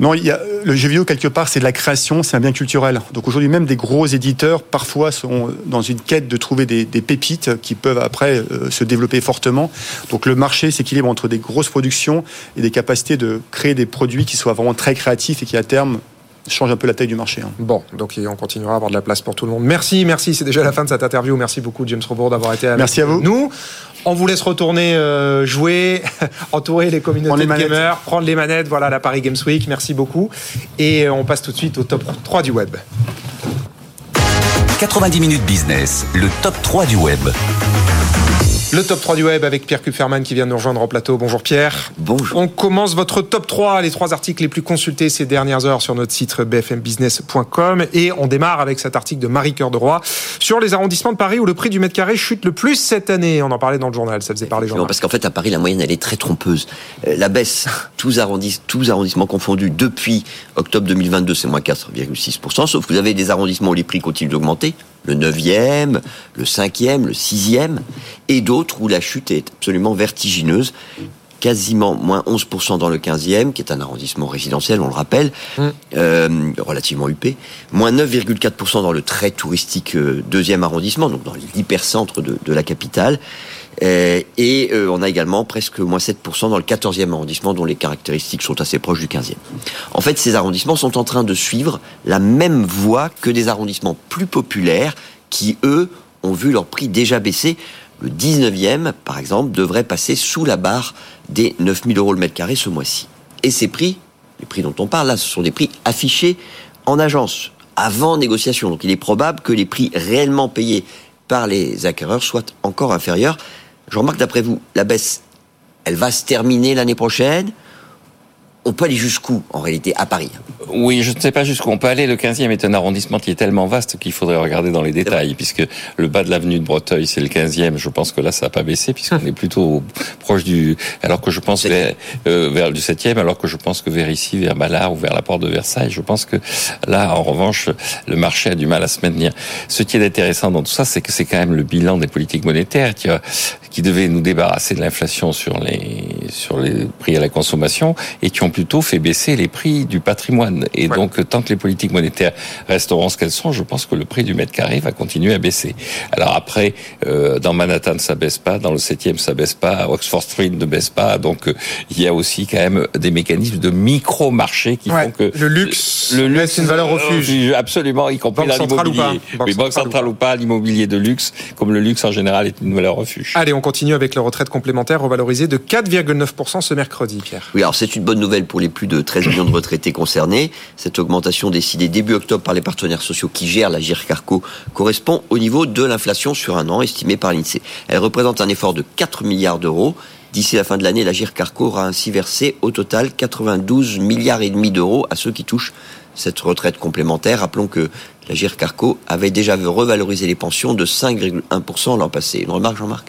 Non, a, le jeu vidéo, quelque part, c'est de la création, c'est un bien culturel. Donc aujourd'hui, même des gros éditeurs, parfois, sont dans une quête de trouver des, des pépites qui peuvent après euh, se développer fortement. Donc le marché s'équilibre entre des grosses productions et des capacités de créer des produits qui soient vraiment très créatifs et qui, à terme, change un peu la taille du marché. hein. Bon, donc on continuera à avoir de la place pour tout le monde. Merci, merci. C'est déjà la fin de cette interview. Merci beaucoup, James Robourg, d'avoir été avec Merci à vous. nous. On vous laisse retourner euh, jouer, entourer les communautés Prendre les de manettes. gamers, prendre les manettes. Voilà la Paris Games Week. Merci beaucoup. Et euh, on passe tout de suite au top 3 du web. 90 minutes business, le top 3 du web. Le top 3 du web avec Pierre Kupferman qui vient de nous rejoindre en plateau. Bonjour Pierre. Bonjour. On commence votre top 3, les trois articles les plus consultés ces dernières heures sur notre site bfmbusiness.com et on démarre avec cet article de Marie Cœur de Roy sur les arrondissements de Paris où le prix du mètre carré chute le plus cette année. On en parlait dans le journal, ça faisait parler Non, journal. parce qu'en fait, à Paris, la moyenne, elle est très trompeuse. Euh, la baisse, tous, arrondis, tous arrondissements confondus, depuis octobre 2022, c'est moins 4,6%, sauf que vous avez des arrondissements où les prix continuent d'augmenter, le 9e, le 5e, le 6e, et d'autres où la chute est absolument vertigineuse, quasiment moins 11% dans le 15e, qui est un arrondissement résidentiel, on le rappelle, euh, relativement huppé, moins 9,4% dans le très touristique euh, deuxième arrondissement, donc dans l'hypercentre de, de la capitale, euh, et on a également presque moins 7% dans le 14e arrondissement, dont les caractéristiques sont assez proches du 15e. En fait, ces arrondissements sont en train de suivre la même voie que des arrondissements plus populaires qui, eux, ont vu leur prix déjà baisser. Le 19e, par exemple, devrait passer sous la barre des 9000 euros le mètre carré ce mois-ci. Et ces prix, les prix dont on parle là, ce sont des prix affichés en agence, avant négociation. Donc il est probable que les prix réellement payés par les acquéreurs soient encore inférieurs. Je remarque d'après vous, la baisse, elle va se terminer l'année prochaine? On peut aller jusqu'où, en réalité, à Paris Oui, je ne sais pas jusqu'où on peut aller. Le 15e est un arrondissement qui est tellement vaste qu'il faudrait regarder dans les détails, puisque le bas de l'avenue de Breteuil, c'est le 15e. Je pense que là, ça n'a pas baissé, puisqu'on est plutôt proche du... Alors que je pense vers, euh, vers du 7e, alors que je pense que vers ici, vers Ballard ou vers la porte de Versailles, je pense que là, en revanche, le marché a du mal à se maintenir. Ce qui est intéressant dans tout ça, c'est que c'est quand même le bilan des politiques monétaires qui, a, qui devait nous débarrasser de l'inflation sur les, sur les prix à la consommation et qui ont plutôt fait baisser les prix du patrimoine. Et ouais. donc, tant que les politiques monétaires resteront ce qu'elles sont, je pense que le prix du mètre carré va continuer à baisser. Alors après, euh, dans Manhattan, ça baisse pas, dans le 7e, ça baisse pas, Oxford Street ne baisse pas. Donc, euh, il y a aussi quand même des mécanismes de micro-marché qui ouais, font que... Le luxe, le luxe, une valeur refuge. Absolument, y compris dans l'immobilier. Oui, banque centrale ou pas, l'immobilier de luxe, comme le luxe en général est une valeur refuge. Allez, on continue avec la retraite complémentaire revalorisée de 4,9% ce mercredi, Pierre. Oui, alors c'est une bonne nouvelle pour les plus de 13 millions de retraités concernés. Cette augmentation décidée début octobre par les partenaires sociaux qui gèrent la GIRCARCO correspond au niveau de l'inflation sur un an estimé par l'INSEE. Elle représente un effort de 4 milliards d'euros. D'ici la fin de l'année, la GIRCARCO aura ainsi versé au total 92 milliards et demi d'euros à ceux qui touchent cette retraite complémentaire. Rappelons que la GIRCARCO avait déjà revalorisé les pensions de 5,1% l'an passé. Une remarque, Jean-Marc?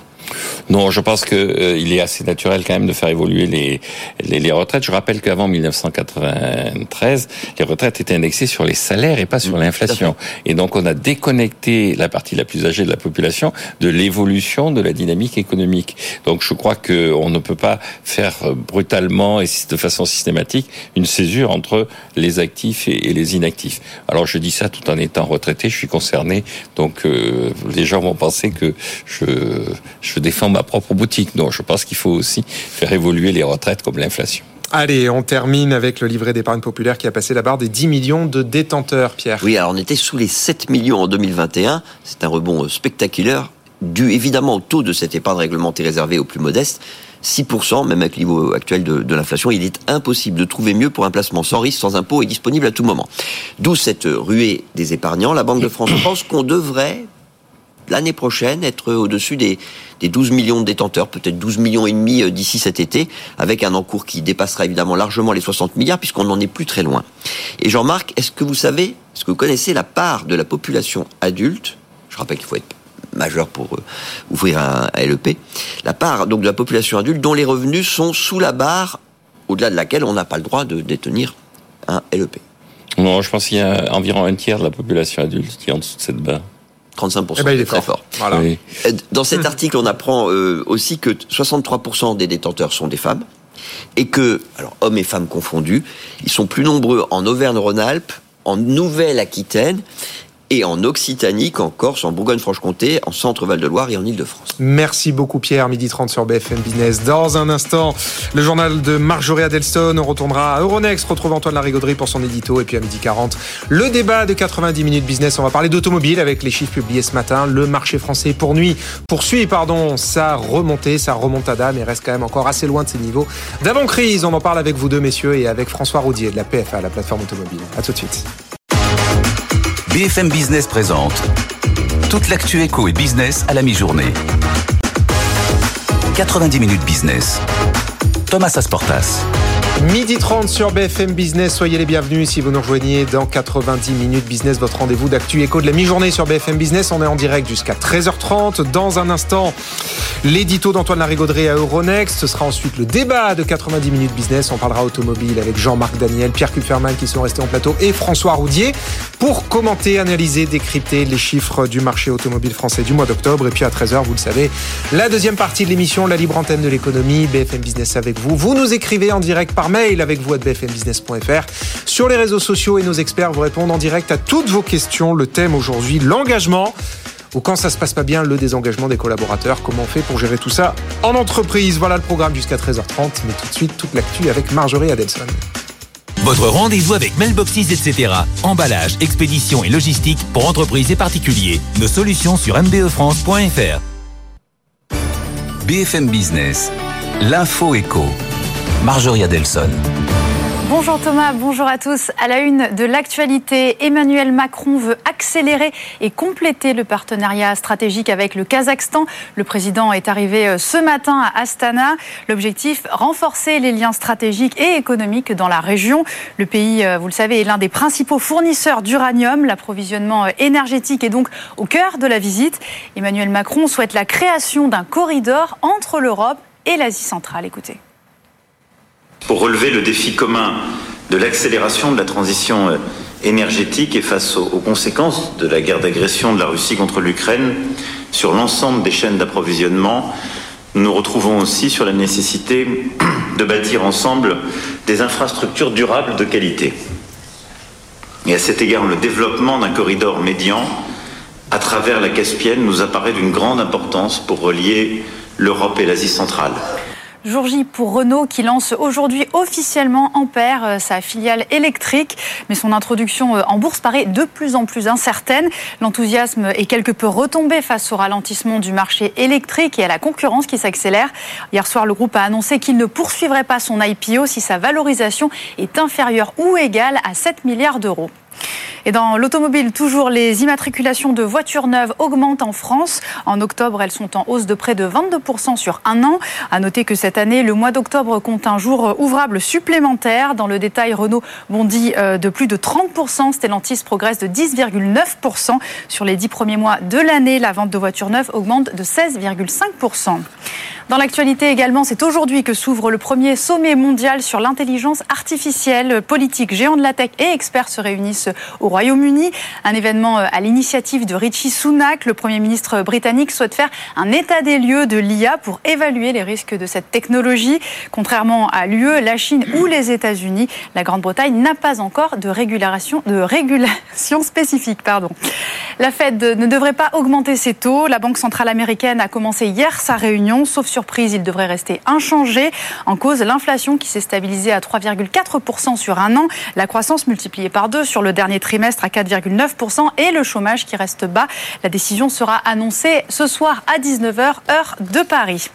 Non, je pense que euh, il est assez naturel quand même de faire évoluer les les, les retraites. Je rappelle qu'avant 1993, les retraites étaient indexées sur les salaires et pas sur l'inflation. Et donc on a déconnecté la partie la plus âgée de la population de l'évolution de la dynamique économique. Donc je crois que on ne peut pas faire brutalement et de façon systématique une césure entre les actifs et, et les inactifs. Alors je dis ça tout en étant retraité, je suis concerné, donc euh, les gens vont penser que je je défends ma propre boutique. Non, je pense qu'il faut aussi faire évoluer les retraites comme l'inflation. Allez, on termine avec le livret d'épargne populaire qui a passé la barre des 10 millions de détenteurs, Pierre. Oui, alors on était sous les 7 millions en 2021. C'est un rebond spectaculaire, dû évidemment au taux de cette épargne réglementée réservée aux plus modestes. 6%, même avec le niveau actuel de, de l'inflation, il est impossible de trouver mieux pour un placement sans risque, sans impôt et disponible à tout moment. D'où cette ruée des épargnants. La Banque de France pense qu'on devrait l'année prochaine être au-dessus des, des 12 millions de détenteurs, peut-être 12 millions et demi d'ici cet été, avec un encours qui dépassera évidemment largement les 60 milliards, puisqu'on n'en est plus très loin. Et Jean-Marc, est-ce que vous savez, est-ce que vous connaissez la part de la population adulte Je rappelle qu'il faut être majeur pour euh, ouvrir un LEP. La part donc de la population adulte dont les revenus sont sous la barre au-delà de laquelle on n'a pas le droit de détenir un LEP. Non, je pense qu'il y a environ un tiers de la population adulte qui est en dessous de cette barre. 35%. Eh ben, il est très fort. fort. Voilà. Oui. Dans cet article, on apprend euh, aussi que 63% des détenteurs sont des femmes et que, alors hommes et femmes confondus, ils sont plus nombreux en Auvergne-Rhône-Alpes, en Nouvelle-Aquitaine et en Occitanie qu'en Corse, en Bourgogne-Franche-Comté, en Centre-Val de Loire et en Ile-de-France. Merci beaucoup Pierre, midi 30 sur BFM Business. Dans un instant, le journal de Marjorie Adelstone. On retournera à Euronext, retrouve Antoine Larigauderie pour son édito. Et puis à midi 40, le débat de 90 minutes business. On va parler d'automobile avec les chiffres publiés ce matin. Le marché français poursuit, poursuit pardon, sa remontée, sa remontada, mais reste quand même encore assez loin de ses niveaux d'avant-crise. On en parle avec vous deux messieurs et avec François Roudier de la PFA, la plateforme automobile. À tout de suite. BFM Business présente toute l'actu éco et business à la mi-journée. 90 minutes business. Thomas Asportas. Midi 30 sur BFM Business, soyez les bienvenus si vous nous rejoignez dans 90 minutes business, votre rendez-vous d'actu éco de la mi-journée sur BFM Business. On est en direct jusqu'à 13h30. Dans un instant, l'édito d'Antoine Larigauderie à Euronext. Ce sera ensuite le débat de 90 minutes business. On parlera automobile avec Jean-Marc Daniel, Pierre Kupferman qui sont restés en plateau et François Roudier pour commenter, analyser, décrypter les chiffres du marché automobile français du mois d'octobre. Et puis à 13h, vous le savez, la deuxième partie de l'émission, la libre antenne de l'économie, BFM Business avec vous. Vous nous écrivez en direct par mail avec vous à bfmbusiness.fr. Sur les réseaux sociaux et nos experts vous répondent en direct à toutes vos questions. Le thème aujourd'hui, l'engagement ou quand ça se passe pas bien, le désengagement des collaborateurs. Comment on fait pour gérer tout ça en entreprise Voilà le programme jusqu'à 13h30. Mais tout de suite, toute l'actu avec Marjorie Adelson. Votre rendez-vous avec Mailboxes, etc. Emballage, expédition et logistique pour entreprises et particuliers. Nos solutions sur mbefrance.fr. BFM Business. L'info éco. Marjorie Adelson. Bonjour Thomas, bonjour à tous. À la une de l'actualité, Emmanuel Macron veut accélérer et compléter le partenariat stratégique avec le Kazakhstan. Le président est arrivé euh, ce matin à Astana. L'objectif, renforcer les liens stratégiques et économiques dans la région. Le pays, euh, vous le savez, est l'un des principaux fournisseurs d'uranium. L'approvisionnement euh, énergétique est donc au cœur de la visite. Emmanuel Macron souhaite la création d'un corridor entre l'Europe et l'Asie centrale. Écoutez. Pour relever le défi commun de l'accélération de la transition euh, énergétique et face aux, conséquences de la guerre d'agression de la Russie contre l'Ukraine sur l'ensemble des chaînes d'approvisionnement, nous nous retrouvons aussi sur la nécessité de bâtir ensemble des infrastructures durables de qualité. Et à cet égard, le développement d'un corridor médian à travers la Caspienne nous apparaît d'une grande importance pour relier l'Europe et l'Asie centrale. Jour J pour Renault qui lance aujourd'hui officiellement Ampère, euh, sa filiale électrique. Mais son introduction euh, en bourse paraît de plus en plus incertaine. L'enthousiasme est quelque peu retombé face au ralentissement du marché électrique et à la concurrence qui s'accélère. Hier soir, le groupe a annoncé qu'il ne poursuivrait pas son IPO si sa valorisation est inférieure ou égale à 7 milliards d'euros. Et dans l'automobile, toujours les immatriculations de voitures neuves augmentent en France. En octobre, elles sont en hausse de près de 22% sur un an. À noter que cette année, le mois d'octobre compte un jour ouvrable supplémentaire. Dans le détail, Renault bondit euh, de plus de 30%. Stellantis progresse de 10,9%. Sur les dix premiers mois de l'année, la vente de voitures neuves augmente de 16,5%. Dans l'actualité également, c'est aujourd'hui que s'ouvre le premier sommet mondial sur l'intelligence artificielle. Politique, géants de la tech et experts se réunissent au Royaume-Uni. Un événement euh, à l'initiative de Richie Sunak. Le Premier ministre britannique souhaite faire un état des lieux de l'IA pour évaluer les risques de cette technologie. Contrairement à l'UE, la Chine ou les États-Unis, la Grande-Bretagne n'a pas encore de régulation, de régulation spécifique. Pardon. La Fed ne devrait pas augmenter ses taux. La Banque centrale américaine a commencé hier sa réunion, sauf surprise, il devrait rester inchangé. En cause, l'inflation qui s'est stabilisée à 3,4% sur un an, la croissance multipliée par deux sur le dernier trimestre à 4,9% et le chômage qui reste bas. La décision sera annoncée ce soir à 19h, heure de Paris.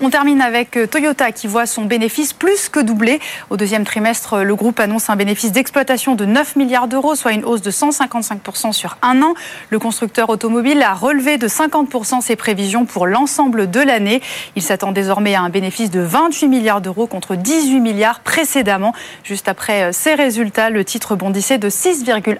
On termine avec euh, Toyota qui voit son bénéfice plus que doubler. Au deuxième trimestre, le groupe annonce un bénéfice d'exploitation de 9 milliards d'euros, soit une hausse de 155% sur un an. Le constructeur automobile a relevé de 50% ses prévisions pour l'ensemble de l'année. Il s'attend désormais à un bénéfice de 28 milliards d'euros contre 18 milliards précédemment. Juste après euh, ces résultats, le titre bondissait de 6,1%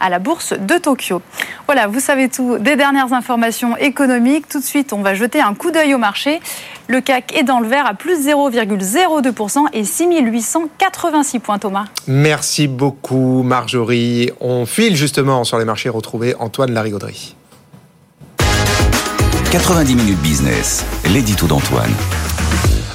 à la bourse de Tokyo. Voilà, vous savez tout des dernières informations économiques. Tout de suite, on va jeter un coup d'œil au marché. Le CAC est dans le vert à plus 0,02% et 6886 points, Thomas. Merci beaucoup, Marjorie. On file justement sur les marchés retrouver Antoine Larigauderie. 90 minutes business, l'édito d'Antoine.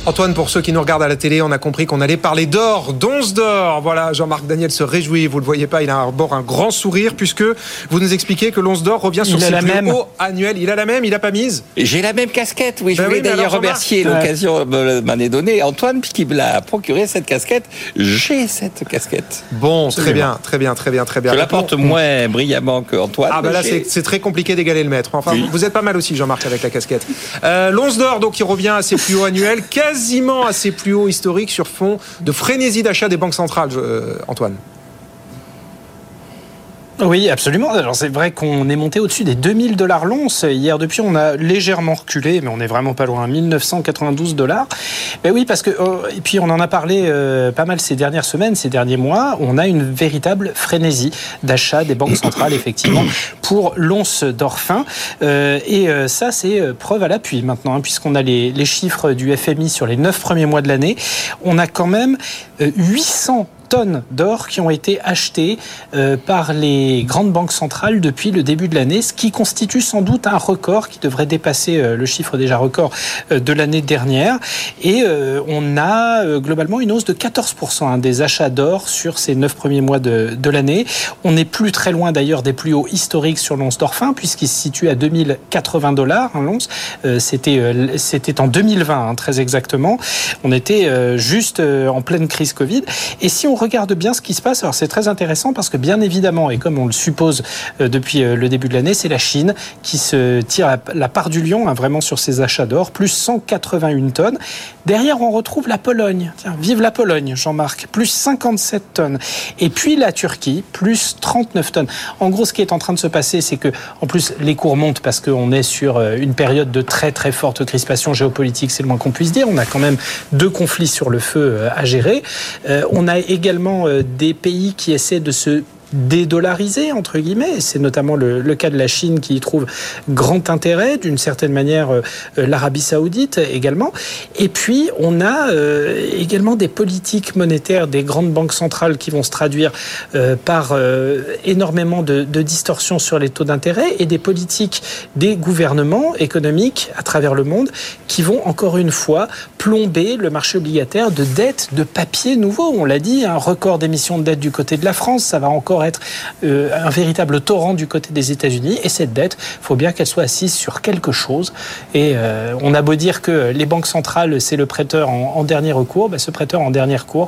Antoine, pour ceux qui nous regardent à la télé, on a compris qu'on allait parler d'or, d'once d'or. Voilà, Jean-Marc Daniel se réjouit. Vous le voyez pas, il a un bord un grand sourire puisque vous nous expliquez que l'once d'or revient sur Il ses la plus même. hauts annuels. Il a la même, il a pas mise. J'ai la même casquette, oui. Je Ben voulais oui, d'ailleurs remercier Ouais. l'occasion me- m'en est donnée. Antoine, qui me l'a procuré cette casquette. J'ai cette casquette. Bon, très bien, très bien, très bien, très bien. Je la porte moins brillamment que Antoine. Ah bah mais là c'est très compliqué d'égaler le maître. Enfin Oui. vous êtes pas mal aussi Jean-Marc avec la casquette. Euh, L'once d'or donc qui revient à ses plus hauts annuels, quasiment à ses plus hauts historiques sur fond de frénésie d'achat des banques centrales. euh, Antoine. Oui, absolument. Alors c'est vrai qu'on est monté au-dessus des 2000 dollars l'once. Hier, depuis, on a légèrement reculé, mais on est vraiment pas loin. 1992 dollars. Ben oui, parce que oh, et puis on en a parlé euh, pas mal ces dernières semaines, ces derniers mois. On a une véritable frénésie d'achat des banques centrales, effectivement, pour l'once d'or fin. Euh, et euh, ça, c'est preuve à l'appui maintenant, hein, puisqu'on a les, chiffres du FMI sur les neuf premiers mois de l'année. On a quand même euh, 800 tonnes d'or qui ont été achetées euh, par les grandes banques centrales depuis le début de l'année, ce qui constitue sans doute un record qui devrait dépasser euh, le chiffre déjà record euh, de l'année dernière. Et euh, on a euh, globalement une hausse de 14% hein, des achats d'or sur ces neuf premiers mois de, de l'année. On n'est plus très loin d'ailleurs des plus hauts historiques sur l'once d'or fin, puisqu'il se situe à 2080 dollars hein, l'once. Euh, C'était c'était en 2020, hein, très exactement. On était juste en pleine crise Covid. Et si on regarde bien ce qui se passe, alors c'est très intéressant parce que bien évidemment, et comme on le suppose euh, depuis euh, le début de l'année, c'est la Chine qui se tire la, part du lion hein, vraiment sur ses achats d'or, plus 181 tonnes. Derrière, on retrouve la Pologne. Tiens, vive la Pologne, Jean-Marc, plus 57 tonnes. Et puis la Turquie, plus 39 tonnes. En gros, ce qui est en train de se passer, c'est que, en plus, les cours montent parce qu'on est sur euh, une période de très très forte crispation géopolitique, c'est le moins qu'on puisse dire. On a quand même deux conflits sur le feu à gérer. On a également euh, des pays qui essaient de se dédollariser entre guillemets. C'est notamment le, cas de la Chine qui y trouve grand intérêt, d'une certaine manière euh, l'Arabie Saoudite également. Et puis on a euh, également des politiques monétaires des grandes banques centrales qui vont se traduire euh, par énormément de, de distorsions sur les taux d'intérêt et des politiques des gouvernements économiques à travers le monde qui vont encore une fois plomber le marché obligataire de dettes de papier nouveau. On l'a dit, un record d'émissions de dettes du côté de la France, ça va encore être euh, un véritable torrent du côté des États-Unis. Et cette dette, il faut bien qu'elle soit assise sur quelque chose. Et euh, on a beau dire que les banques centrales, c'est le prêteur en, en dernier recours, ben, ce prêteur en dernier recours,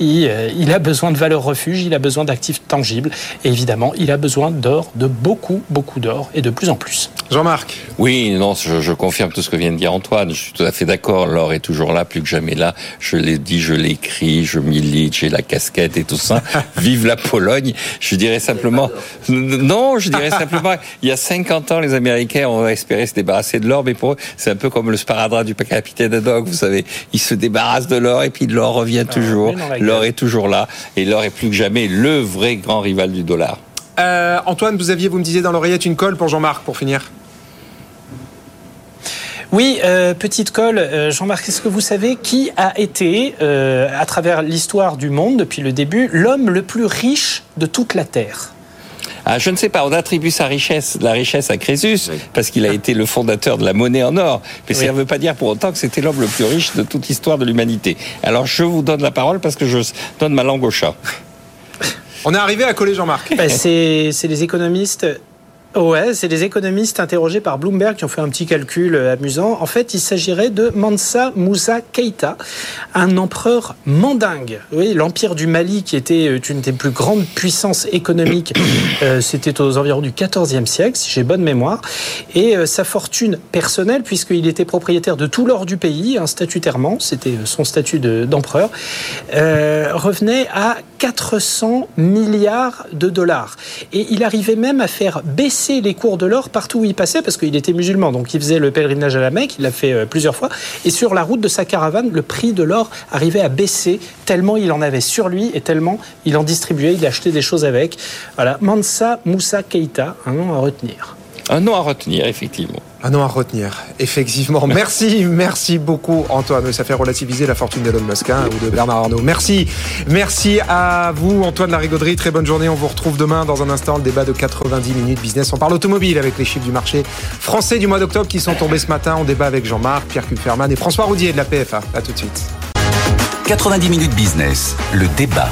il, euh, il a besoin de valeurs refuge, il a besoin d'actifs tangibles. Et évidemment, il a besoin d'or, de beaucoup, beaucoup d'or, et de plus en plus. Jean-Marc Oui, non, je, je, confirme tout ce que vient de dire Antoine. Je suis tout à fait d'accord. L'or est toujours là, plus que jamais là. Je l'ai dit, je l'ai écrit, je milite, j'ai la casquette et tout ça. Vive la Pologne. Je dirais simplement, non, je dirais simplement, il y a 50 ans, les Américains ont espéré se débarrasser de l'or, mais pour eux, c'est un peu comme le sparadrap du capitaine Haddock, vous savez. Ils se débarrassent de l'or et puis l'or revient toujours. Ah, l'or est toujours là et l'or est plus que jamais le vrai grand rival du dollar. Euh, Antoine, vous aviez, vous me disiez dans l'oreillette une colle pour Jean-Marc pour finir. Oui, euh, petite colle, euh, Jean-Marc, est-ce que vous savez qui a été, euh, à travers l'histoire du monde depuis le début, l'homme le plus riche de toute la Terre? Ah, je ne sais pas, on attribue sa richesse, la richesse à Crésus, oui. parce qu'il a été le fondateur de la monnaie en or. Mais oui. ça ne veut pas dire pour autant que c'était l'homme le plus riche de toute l'histoire de l'humanité. Alors je vous donne la parole parce que je donne ma langue au chat. On est arrivé à coller Jean-Marc. Ben, c'est les économistes Ouais, c'est les économistes interrogés par Bloomberg qui ont fait un petit calcul amusant. En fait, il s'agirait de Mansa Moussa Keïta, un empereur mandingue. Oui, l'empire du Mali, qui était une des plus grandes puissances économiques, euh, c'était aux environs du XIVe siècle, si j'ai bonne mémoire. Et euh, sa fortune personnelle, puisqu'il était propriétaire de tout l'or du pays, hein, statutairement, c'était son statut d'empereur, euh, revenait à 400 milliards de dollars. Et il arrivait même à faire baisser les cours de l'or partout où il passait parce qu'il était musulman. Donc il faisait le pèlerinage à la Mecque, il l'a fait euh, plusieurs fois. Et sur la route de sa caravane, le prix de l'or arrivait à baisser tellement il en avait sur lui et tellement il en distribuait, il achetait des choses avec. Voilà, Mansa Moussa Keïta, un nom à retenir. Un nom à retenir, effectivement. Un nom à retenir, effectivement. Merci, merci beaucoup Antoine. Ça fait relativiser la fortune d'Elon Musk hein, ou de Bernard Arnault. Merci, merci à vous Antoine Larigauderie. Très bonne journée. On vous retrouve demain dans un instant le débat de 90 minutes business. On parle automobile avec les chiffres du marché français du mois d'octobre qui sont tombés ce matin. On débat avec Jean-Marc, Pierre Kupferman et François Roudier de la PFA. À tout de suite. 90 minutes business, le débat.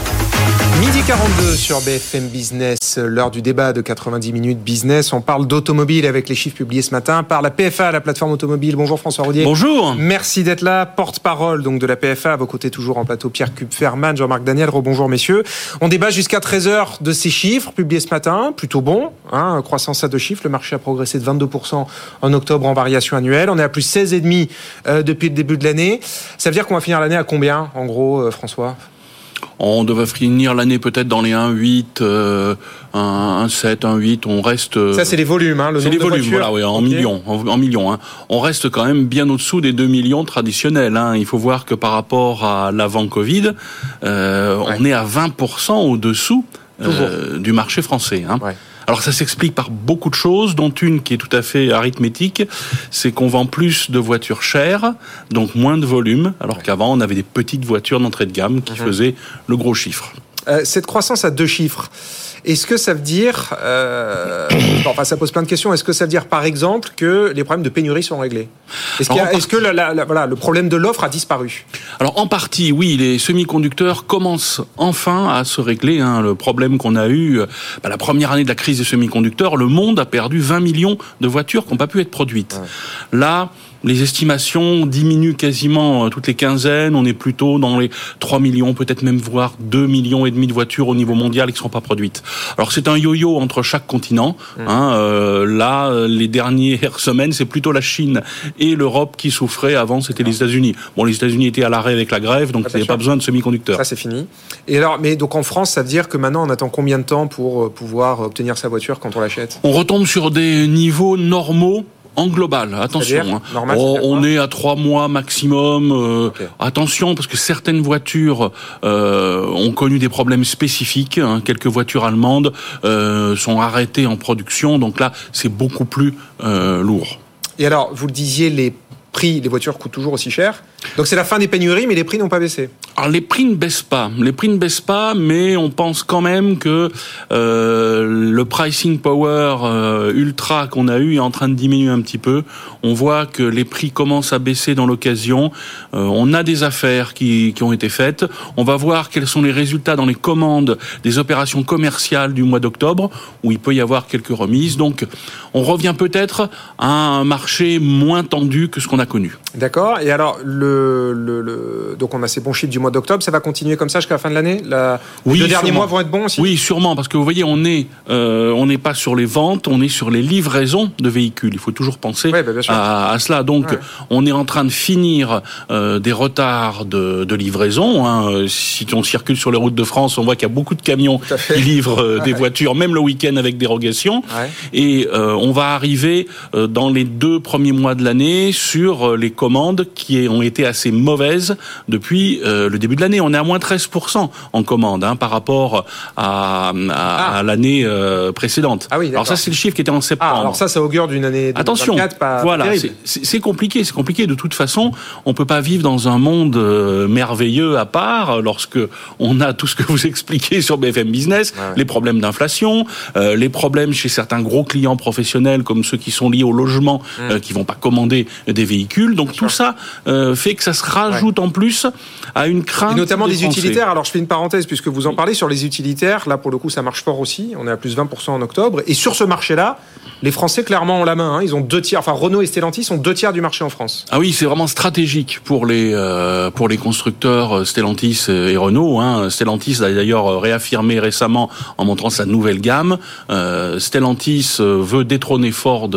Midi 42 sur BFM Business, l'heure du débat de 90 minutes business. On parle d'automobile avec les chiffres publiés ce matin par la PFA, la plateforme automobile. Bonjour François Roudier. Bonjour. Merci d'être là, porte-parole donc de la PFA. À vos côtés toujours en plateau Pierre Kupferman, Jean-Marc Daniel. Rebonjour messieurs. On débat jusqu'à 13h de ces chiffres publiés ce matin, plutôt bon. Hein, croissance à deux chiffres, le marché a progressé de 22% en octobre en variation annuelle. On est à plus 16,5 euh, depuis le début de l'année. Ça veut dire qu'on va finir l'année à combien en gros euh, François on devrait finir l'année peut-être dans les 1,8, euh, 1,7, 1,8. On reste. Euh, Ça, c'est les volumes, hein, le C'est les volumes, voilà, oui, en millions. En, millions hein. On reste quand même bien au-dessous des 2 millions traditionnels. Hein. Il faut voir que par rapport à l'avant Covid, euh, on est à 20% au-dessous euh, du marché français. Hein. Ouais. Alors ça s'explique par beaucoup de choses, dont une qui est tout à fait arithmétique, c'est qu'on vend plus de voitures chères, donc moins de volume, alors qu'avant on avait des petites voitures d'entrée de gamme qui mhm. faisaient le gros chiffre. Euh, cette croissance à deux chiffres, est-ce que ça veut dire, euh, enfin ça pose plein de questions, est-ce que ça veut dire par exemple que les problèmes de pénurie sont réglés? Est-ce est que voilà, le problème de l'offre a disparu? Alors en partie, oui, les semi-conducteurs commencent enfin à se régler. Hein, le problème qu'on a eu, bah, la première année de la crise des semi-conducteurs, le monde a perdu 20 millions de voitures qui n'ont pas pu être produites. Là, les estimations diminuent quasiment euh, toutes les quinzaines. On est plutôt dans les 3 millions, peut-être même voire 2 millions et demi de voitures au niveau mondial qui ne seront pas produites. Alors c'est un yo-yo entre chaque continent. Mmh. Hein, euh, là, les dernières semaines, c'est plutôt la Chine et l'Europe qui souffraient. Avant, c'était les États-Unis. Bon, les États-Unis étaient à l'arrêt avec la grève, donc il n'y avait pas besoin de semi-conducteurs. Ça, c'est fini. Et alors, mais donc en France, ça veut dire que maintenant, on attend combien de temps pour euh, pouvoir obtenir sa voiture quand on l'achète? On retombe sur des niveaux normaux en global, attention. Hein. on, est à trois mois maximum. Euh, attention, parce que certaines voitures euh, ont connu des problèmes spécifiques. Hein. Quelques voitures allemandes euh, sont arrêtées en production, donc là, c'est beaucoup plus lourd. Et alors, vous le disiez, les prix, les voitures coûtent toujours aussi cher. Donc c'est la fin des pénuries, mais les prix n'ont pas baissé. Alors les prix ne baissent pas, les prix ne baissent pas, mais on pense quand même que euh, le pricing power euh, ultra qu'on a eu est en train de diminuer un petit peu. On voit que les prix commencent à baisser dans l'occasion. Euh, on a des affaires qui, qui ont été faites. On va voir quels sont les résultats dans les commandes des opérations commerciales du mois d'octobre, où il peut y avoir quelques remises. Donc on revient peut-être à un marché moins tendu que ce qu'on a connu. D'accord. Et alors le le, donc on a ces bons chiffres du mois d'octobre. Ça va continuer comme ça jusqu'à la fin de l'année? La... oui, Les derniers mois vont être bons aussi? Oui, sûrement, parce que vous voyez, on est, euh, on n'est pas sur les ventes, on est sur les livraisons de véhicules. Il faut toujours penser bah, à, cela. Donc, on est en train de finir euh, des retards de, de livraison. Hein. Si on circule sur les routes de France, on voit qu'il y a beaucoup de camions qui livrent euh, des voitures, même le week-end avec dérogation. Et on va arriver dans les deux premiers mois de l'année sur les commandes qui ont été assez mauvaise depuis euh, le début de l'année. On est à moins 13% en commande hein, par rapport à, à, ah. l'année euh, précédente. Ah oui, alors ça, c'est le chiffre qui était en septembre. Ah, alors ça, ça augure d'une année Attention, pas voilà, c'est compliqué. C'est compliqué. De toute façon, on peut pas vivre dans un monde euh, merveilleux à part lorsque on a tout ce que vous expliquez sur BFM Business, les problèmes d'inflation, les problèmes chez certains gros clients professionnels comme ceux qui sont liés au logement, mmh. qui vont pas commander des véhicules. Donc tout ça fait que ça se rajoute en plus à une crainte. Et notamment des, utilitaires. Alors je fais une parenthèse puisque vous en parlez sur les utilitaires. Là pour le coup ça marche fort aussi. On est à plus 20% en octobre. Et sur ce marché-là, les Français clairement ont la main. Hein. Ils ont deux tiers. Enfin Renault et Stellantis ont deux tiers du marché en France. Ah oui, c'est vraiment stratégique pour les euh, pour les constructeurs euh, Stellantis et Renault. Hein. Stellantis a d'ailleurs réaffirmé récemment en montrant sa nouvelle gamme. Euh, Stellantis veut détrôner Ford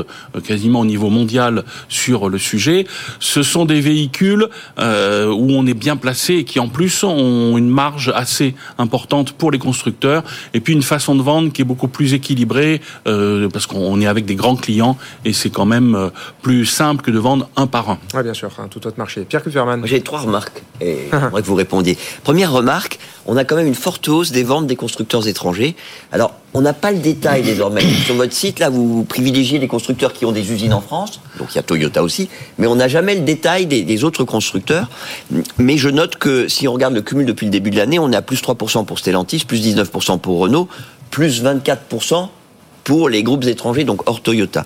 quasiment au niveau mondial sur le sujet. Ce sont des véhicules euh, où on est bien placé et qui en plus ont une marge assez importante pour les constructeurs et puis une façon de vendre qui est beaucoup plus équilibrée euh, parce qu'on est avec des grands clients et c'est quand même euh, plus simple que de vendre un par un. Oui, bien sûr, un tout autre marché. Pierre Kupferman. J'ai trois remarques et j'aimerais que vous répondiez. Première remarque, on a quand même une forte hausse des ventes des constructeurs étrangers. Alors, on n'a pas le détail désormais. Sur votre site, là, vous privilégiez les constructeurs qui ont des usines en France, donc il y a Toyota aussi, mais on n'a jamais le détail des, autres constructeurs. Mais je note que si on regarde le cumul depuis le début de l'année, on est à plus 3% pour Stellantis, plus 19% pour Renault, plus 24% pour les groupes étrangers, donc hors Toyota.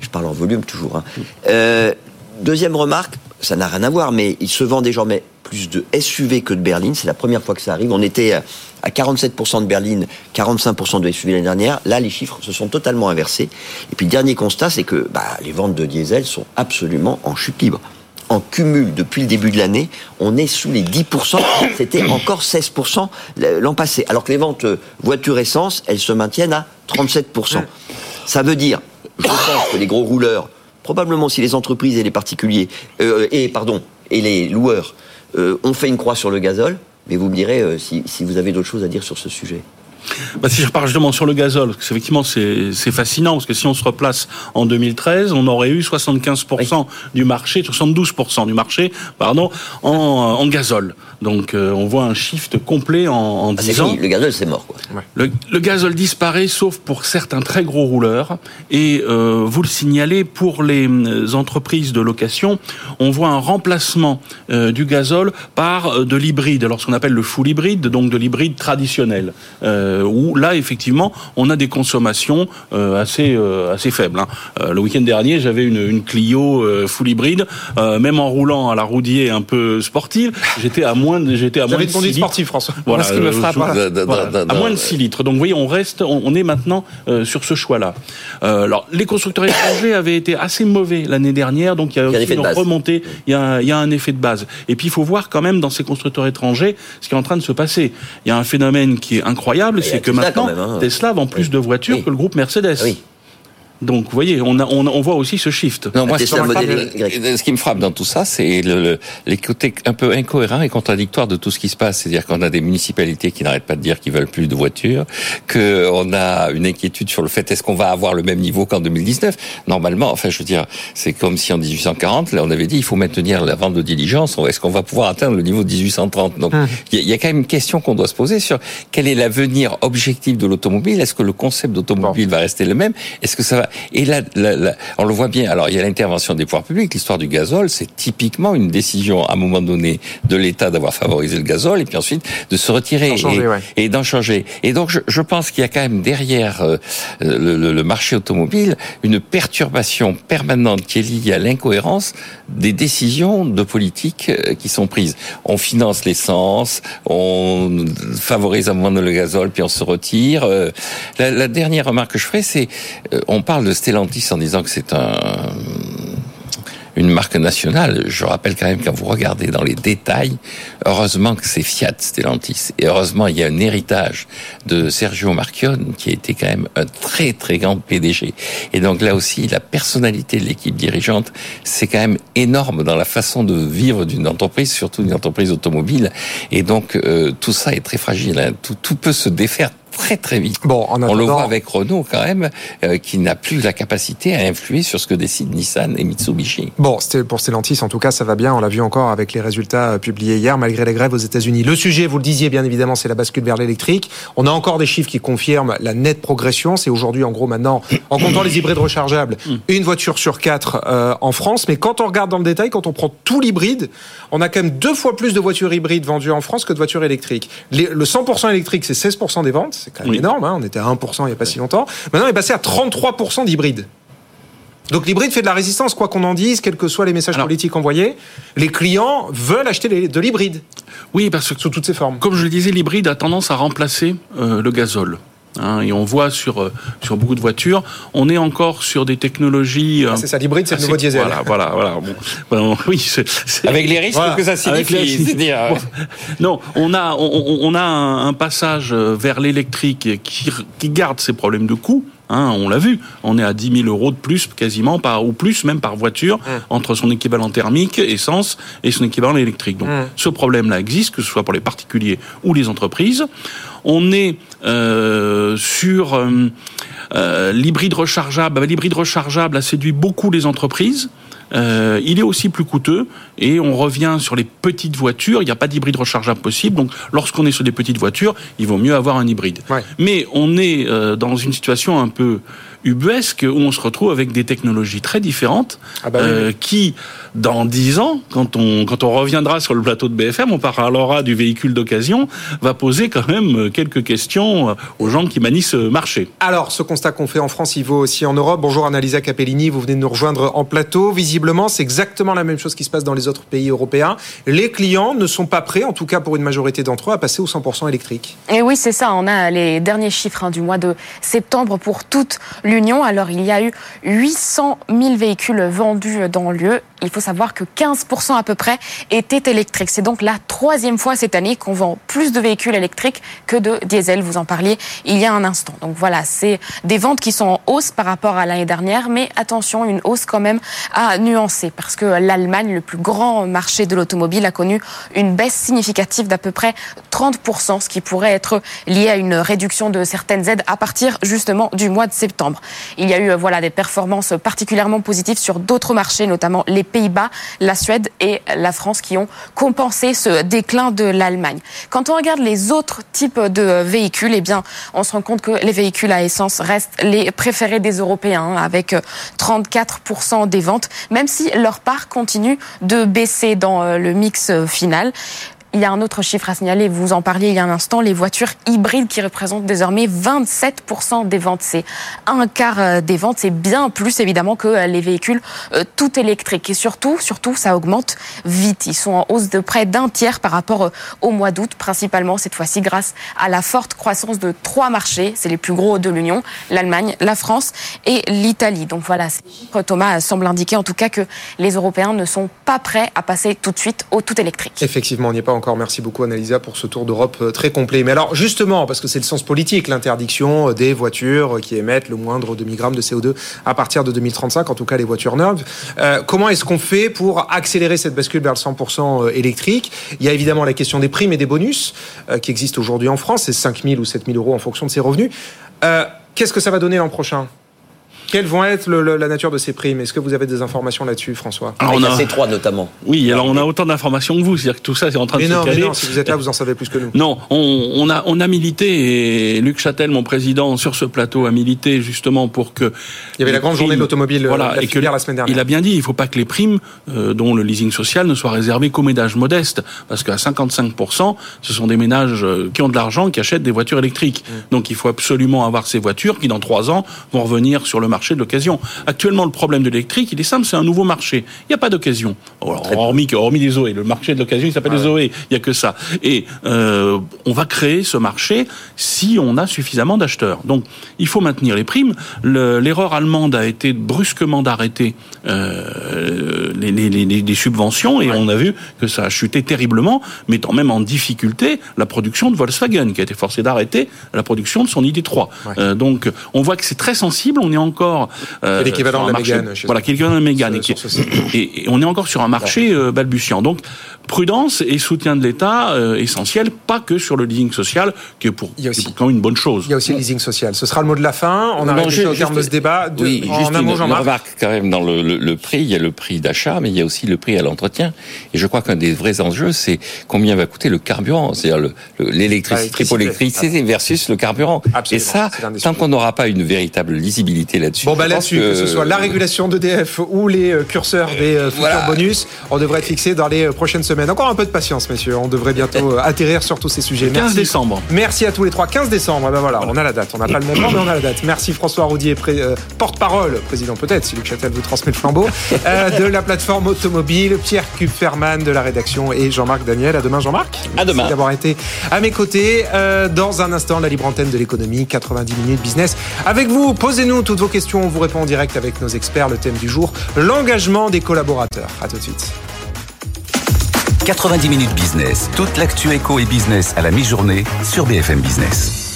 Je parle en volume toujours. Hein. Euh, deuxième remarque, ça n'a rien à voir, mais il se vend désormais plus de SUV que de berlines. C'est la première fois que ça arrive. On était à 47% de berlines, 45% de SUV l'année dernière. Là, les chiffres se sont totalement inversés. Et puis, le dernier constat, c'est que bah, les ventes de diesel sont absolument en chute libre. En cumul, depuis le début de l'année, on est sous les 10%. C'était encore 16% l'an passé. Alors que les ventes euh, voitures essence, elles se maintiennent à 37%. Ça veut dire, je pense que les gros rouleurs, probablement si les entreprises et les particuliers, euh, et pardon, et les loueurs euh, ont fait une croix sur le gazole, mais vous me direz euh, si, si vous avez d'autres choses à dire sur ce sujet. Bah, si je repars justement sur le gazole, parce effectivement c'est fascinant, parce que si on se replace en 2013, on aurait eu 75% du marché, 72% du marché, pardon, en, en gazole. Donc euh, on voit un shift complet en, en ah, 10 ans. Le gazole c'est mort. Quoi. Le, le, gazole disparaît, sauf pour certains très gros rouleurs. Et euh, vous le signalez, pour les euh, entreprises de location, on voit un remplacement euh, du gazole par de l'hybride, alors ce qu'on appelle le full hybride, donc de l'hybride traditionnel. Euh, euh, où là, effectivement, on a des consommations euh, assez, euh, assez faibles. Hein. le week-end dernier, j'avais une, une, Clio full hybride, même en roulant à la roudier un peu sportive, j'étais à moins de, j'étais à moins de 6 litres. sportif, François. Voilà, ce qui me frappe. à moins de 6 litres. Donc, vous voyez, on reste, on, est maintenant sur ce choix-là. alors, les constructeurs étrangers avaient été assez mauvais l'année dernière, donc il y a, aussi une remontée, il y, a, il y a un effet de base. Et puis, il faut voir quand même dans ces constructeurs étrangers ce qui est en train de se passer. Il y a un phénomène qui est incroyable, c'est que maintenant, hein. Tesla vend plus de voitures que le groupe Mercedes. Donc, vous voyez, on, a, on, voit aussi ce shift. Non, moi, ce qui me frappe dans tout ça, c'est le, les côtés un peu incohérents et contradictoires de tout ce qui se passe. C'est-à-dire qu'on a des municipalités qui n'arrêtent pas de dire qu'ils veulent plus de voitures, qu'on a une inquiétude sur le fait est-ce qu'on va avoir le même niveau qu'en 2019. Normalement, enfin, je veux dire, c'est comme si en 1840, là, on avait dit il faut maintenir la vente de diligence. Est-ce qu'on va pouvoir atteindre le niveau de 1830 Donc, hum. il y, a quand même une question qu'on doit se poser sur quel est l'avenir objectif de l'automobile? Est-ce que le concept d'automobile va rester le même? Est-ce que ça va et là, on le voit bien. Alors, il y a l'intervention des pouvoirs publics. L'histoire du gazole, c'est typiquement une décision à un moment donné de l'État d'avoir favorisé le gazole et puis ensuite de se retirer et, d'en changer. Et donc, je, pense qu'il y a quand même derrière euh, le, marché automobile une perturbation permanente qui est liée à l'incohérence des décisions de politique euh, qui sont prises. On finance l'essence, on favorise un moment le gazole, puis on se retire. Euh, la, la dernière remarque que je ferai, c'est on parle de Stellantis en disant que c'est un une marque nationale. Je rappelle quand même quand vous regardez dans les détails, heureusement que c'est Fiat Stellantis. Et heureusement, il y a un héritage de Sergio Marchionne qui a été quand même un très très grand PDG. Et donc là aussi, la personnalité de l'équipe dirigeante, c'est quand même énorme dans la façon de vivre d'une entreprise, surtout d'une entreprise automobile. Et donc euh, tout ça est très fragile. Hein. Tout, tout peut se défaire très très vite. Bon, en On le voit avec Renault quand même, euh, qui n'a plus la capacité à influer sur ce que décident Nissan et Mitsubishi. Bon, pour Stellantis, en tout cas, ça va bien. On l'a vu encore avec les résultats euh, publiés hier, malgré les grèves aux États-Unis. Le sujet, vous le disiez bien évidemment, c'est la bascule vers l'électrique. On a encore des chiffres qui confirment la nette progression. C'est aujourd'hui, en gros, maintenant, en comptant les hybrides rechargeables, une voiture sur quatre euh, en France. Mais quand on regarde dans le détail, quand on prend tout l'hybride, on a quand même deux fois plus de voitures hybrides vendues en France que de voitures électriques. le 100% électrique, c'est 16% des ventes c'est quand même énorme, hein. on était à 1% il n'y a pas si longtemps. Maintenant, on est passé à 33% d'hybride. Donc l'hybride fait de la résistance, quoi qu'on en dise, quels que soient les messages politiques envoyés. Les clients veulent acheter de l'hybride. Oui, parce que sous toutes ses formes. Comme je le disais, l'hybride a tendance à remplacer euh, le gazole. Hein, et on voit sur euh, sur beaucoup de voitures, on est encore sur des technologies. Ah, c'est ça, l'hybride, c'est le nouveau diesel. Voilà, voilà, voilà. Bon, oui, c'est, avec les risques que ça signifie. Bon, non, on a on, on a un, passage vers l'électrique qui, qui garde ses problèmes de coût Hein, on l'a vu, on est à 10 000 euros de plus quasiment, par, ou plus même par voiture, mmh. entre son équivalent thermique, essence, et son équivalent électrique. Donc mmh. ce problème-là existe, que ce soit pour les particuliers ou les entreprises. On est euh, sur euh, euh, l'hybride rechargeable. L'hybride rechargeable a séduit beaucoup les entreprises. Euh, il est aussi plus coûteux et on revient sur les petites voitures. Il n'y a pas d'hybride rechargeable possible. Donc, lorsqu'on est sur des petites voitures, il vaut mieux avoir un hybride. Mais on est euh, dans une situation un peu ubuesque où on se retrouve avec des technologies très différentes ah bah euh, qui, dans dix ans, quand on, quand on reviendra sur le plateau de BFM, on parlera du véhicule d'occasion, va poser quand même quelques questions aux gens qui manient ce marché. Alors, ce constat qu'on fait en France, il vaut aussi en Europe. Bonjour Annalisa Capellini, vous venez de nous rejoindre en plateau. Visiblement, c'est exactement la même chose qui se passe dans les autres pays européens. Les clients ne sont pas prêts, en tout cas pour une majorité d'entre eux, à passer au 100% électrique. Et oui, c'est ça. On a les derniers chiffres hein, du mois de septembre pour toute l'Union. Alors, il y a eu 800 000 véhicules vendus dans l'UE il faut savoir que 15% à peu près étaient électriques. C'est donc la troisième fois cette année qu'on vend plus de véhicules électriques que de diesel. Vous en parliez il y a un instant. Donc voilà, c'est des ventes qui sont en hausse par rapport à l'année dernière, mais attention, une hausse quand même à nuancer parce que l'Allemagne, le plus grand marché de l'automobile, a connu une baisse significative d'à peu près 30%, ce qui pourrait être lié à une réduction de certaines aides à partir justement du mois de septembre. Il y a eu voilà des performances particulièrement positives sur d'autres marchés, notamment les Pays-Bas, la Suède et la France qui ont compensé ce déclin de l'Allemagne. Quand on regarde les autres types de véhicules, eh bien, on se rend compte que les véhicules à essence restent les préférés des Européens, avec 34% des ventes, même si leur part continue de baisser dans euh, le mix final. Il y a un autre chiffre à signaler, vous en parliez il y a un instant, les voitures hybrides qui représentent désormais 27% des ventes. C'est un quart euh, des ventes, c'est bien plus évidemment que euh, les véhicules euh, tout électriques. Et surtout, surtout, ça augmente vite. Ils sont en hausse de près d'un tiers par rapport au mois d'août, principalement cette fois-ci grâce à la forte croissance de trois marchés, c'est les plus gros de l'Union, l'Allemagne, la France et l'Italie. Donc voilà, Thomas semble indiquer en tout cas que les Européens ne sont pas prêts à passer tout de suite au tout électrique. Effectivement, on n'y est pas encore. Merci beaucoup, Annalisa, pour ce tour d'Europe euh, très complet. Mais alors, justement, parce que c'est le sens politique, l'interdiction des voitures qui émettent le moindre demi-gramme de CO2 à partir de 2035, en tout cas les voitures neuves. Euh, comment est-ce qu'on fait pour accélérer cette bascule vers le 100% euh, électrique? Il y a évidemment la question des primes et des bonus qui existent aujourd'hui en France. C'est 5 000 ou 7 000 euros en fonction de ses revenus. Qu'est-ce que ça va donner l'an prochain? Quelles vont être la nature de ces primes? Est-ce que vous avez des informations là-dessus, François? Alors, on a ces trois notamment. Oui, alors on a autant d'informations que vous, c'est-à-dire que tout ça c'est en train de se caler. Mais non, si vous êtes là, vous en savez plus que nous. Non, on, a on a milité et Luc Châtel, mon président, sur ce plateau a milité justement pour que il y avait la grande journée de l'automobile voilà, et que la semaine dernière. Il a bien dit, il ne faut pas que les primes, euh, dont le leasing social, ne soient réservées qu'aux ménages modestes, parce qu'à 55% ce sont des ménages euh, qui ont de l'argent qui achètent des voitures électriques. Mm. Donc il faut absolument avoir ces voitures qui dans trois ans vont revenir sur le marché de l'occasion. Actuellement, le problème de l'électrique, il est simple, c'est un nouveau marché. Il n'y a pas d'occasion. Hormis, hormis les Zoé, le marché de l'occasion, il s'appelle les Zoé. Il n'y a que ça. Et euh, on va créer ce marché si on a suffisamment d'acheteurs. Donc, il faut maintenir les primes. L'erreur allemande a été brusquement d'arrêter euh, les, les, les, les, subventions et on a vu que ça a chuté terriblement, mettant même en difficulté la production de Volkswagen, qui a été forcé d'arrêter la production de son ID3. Euh, donc, on voit que c'est très sensible. On est encore euh, l'équivalent de la Mégane. Voilà, l'équivalent de la Mégane. Et, et, on est encore sur un marché euh, balbutiant. Donc, prudence et soutien de l'État euh, essentiel, pas que sur le leasing social, qui est pour, il y a aussi, quand même une bonne chose. Il y a aussi le leasing social. Ce sera le mot de la fin. On arrive au terme de ce débat. De, oui, juste une, une remarque quand même dans le, le, prix. Il y a le prix d'achat, mais il y a aussi le prix à l'entretien. Et je crois qu'un des vrais enjeux, c'est combien va coûter le carburant, c'est-à-dire l'électricité, l'électricité versus le carburant. Absolument. Et ça, tant qu'on n'aura pas une véritable lisibilité là-dessus. Bon, bah là-dessus, que... ce soit la régulation d'EDF ou les euh, curseurs des euh, futurs bonus, on devrait être fixé dans les prochaines semaines. Encore un peu de patience, messieurs. On devrait bientôt euh, atterrir sur tous ces sujets. 15 décembre. Merci à tous les trois. 15 décembre. Ben voilà, on a la date. On n'a pas le montant, mais on a la date. Merci François Roudier, euh, porte-parole, président peut-être, si Luc Châtel vous transmet le flambeau, euh, de la plateforme automobile, Pierre Kupferman de la rédaction et Jean-Marc Daniel. À demain, Jean-Marc. À demain. Merci d'avoir été à mes côtés. dans un instant, la libre antenne de l'économie, 90 minutes business. Avec vous, posez-nous toutes vos On vous répond en direct avec nos experts. Le thème du jour, l'engagement des collaborateurs. À tout de suite. 90 minutes business. Toute l'actu éco et business à la mi-journée sur BFM Business.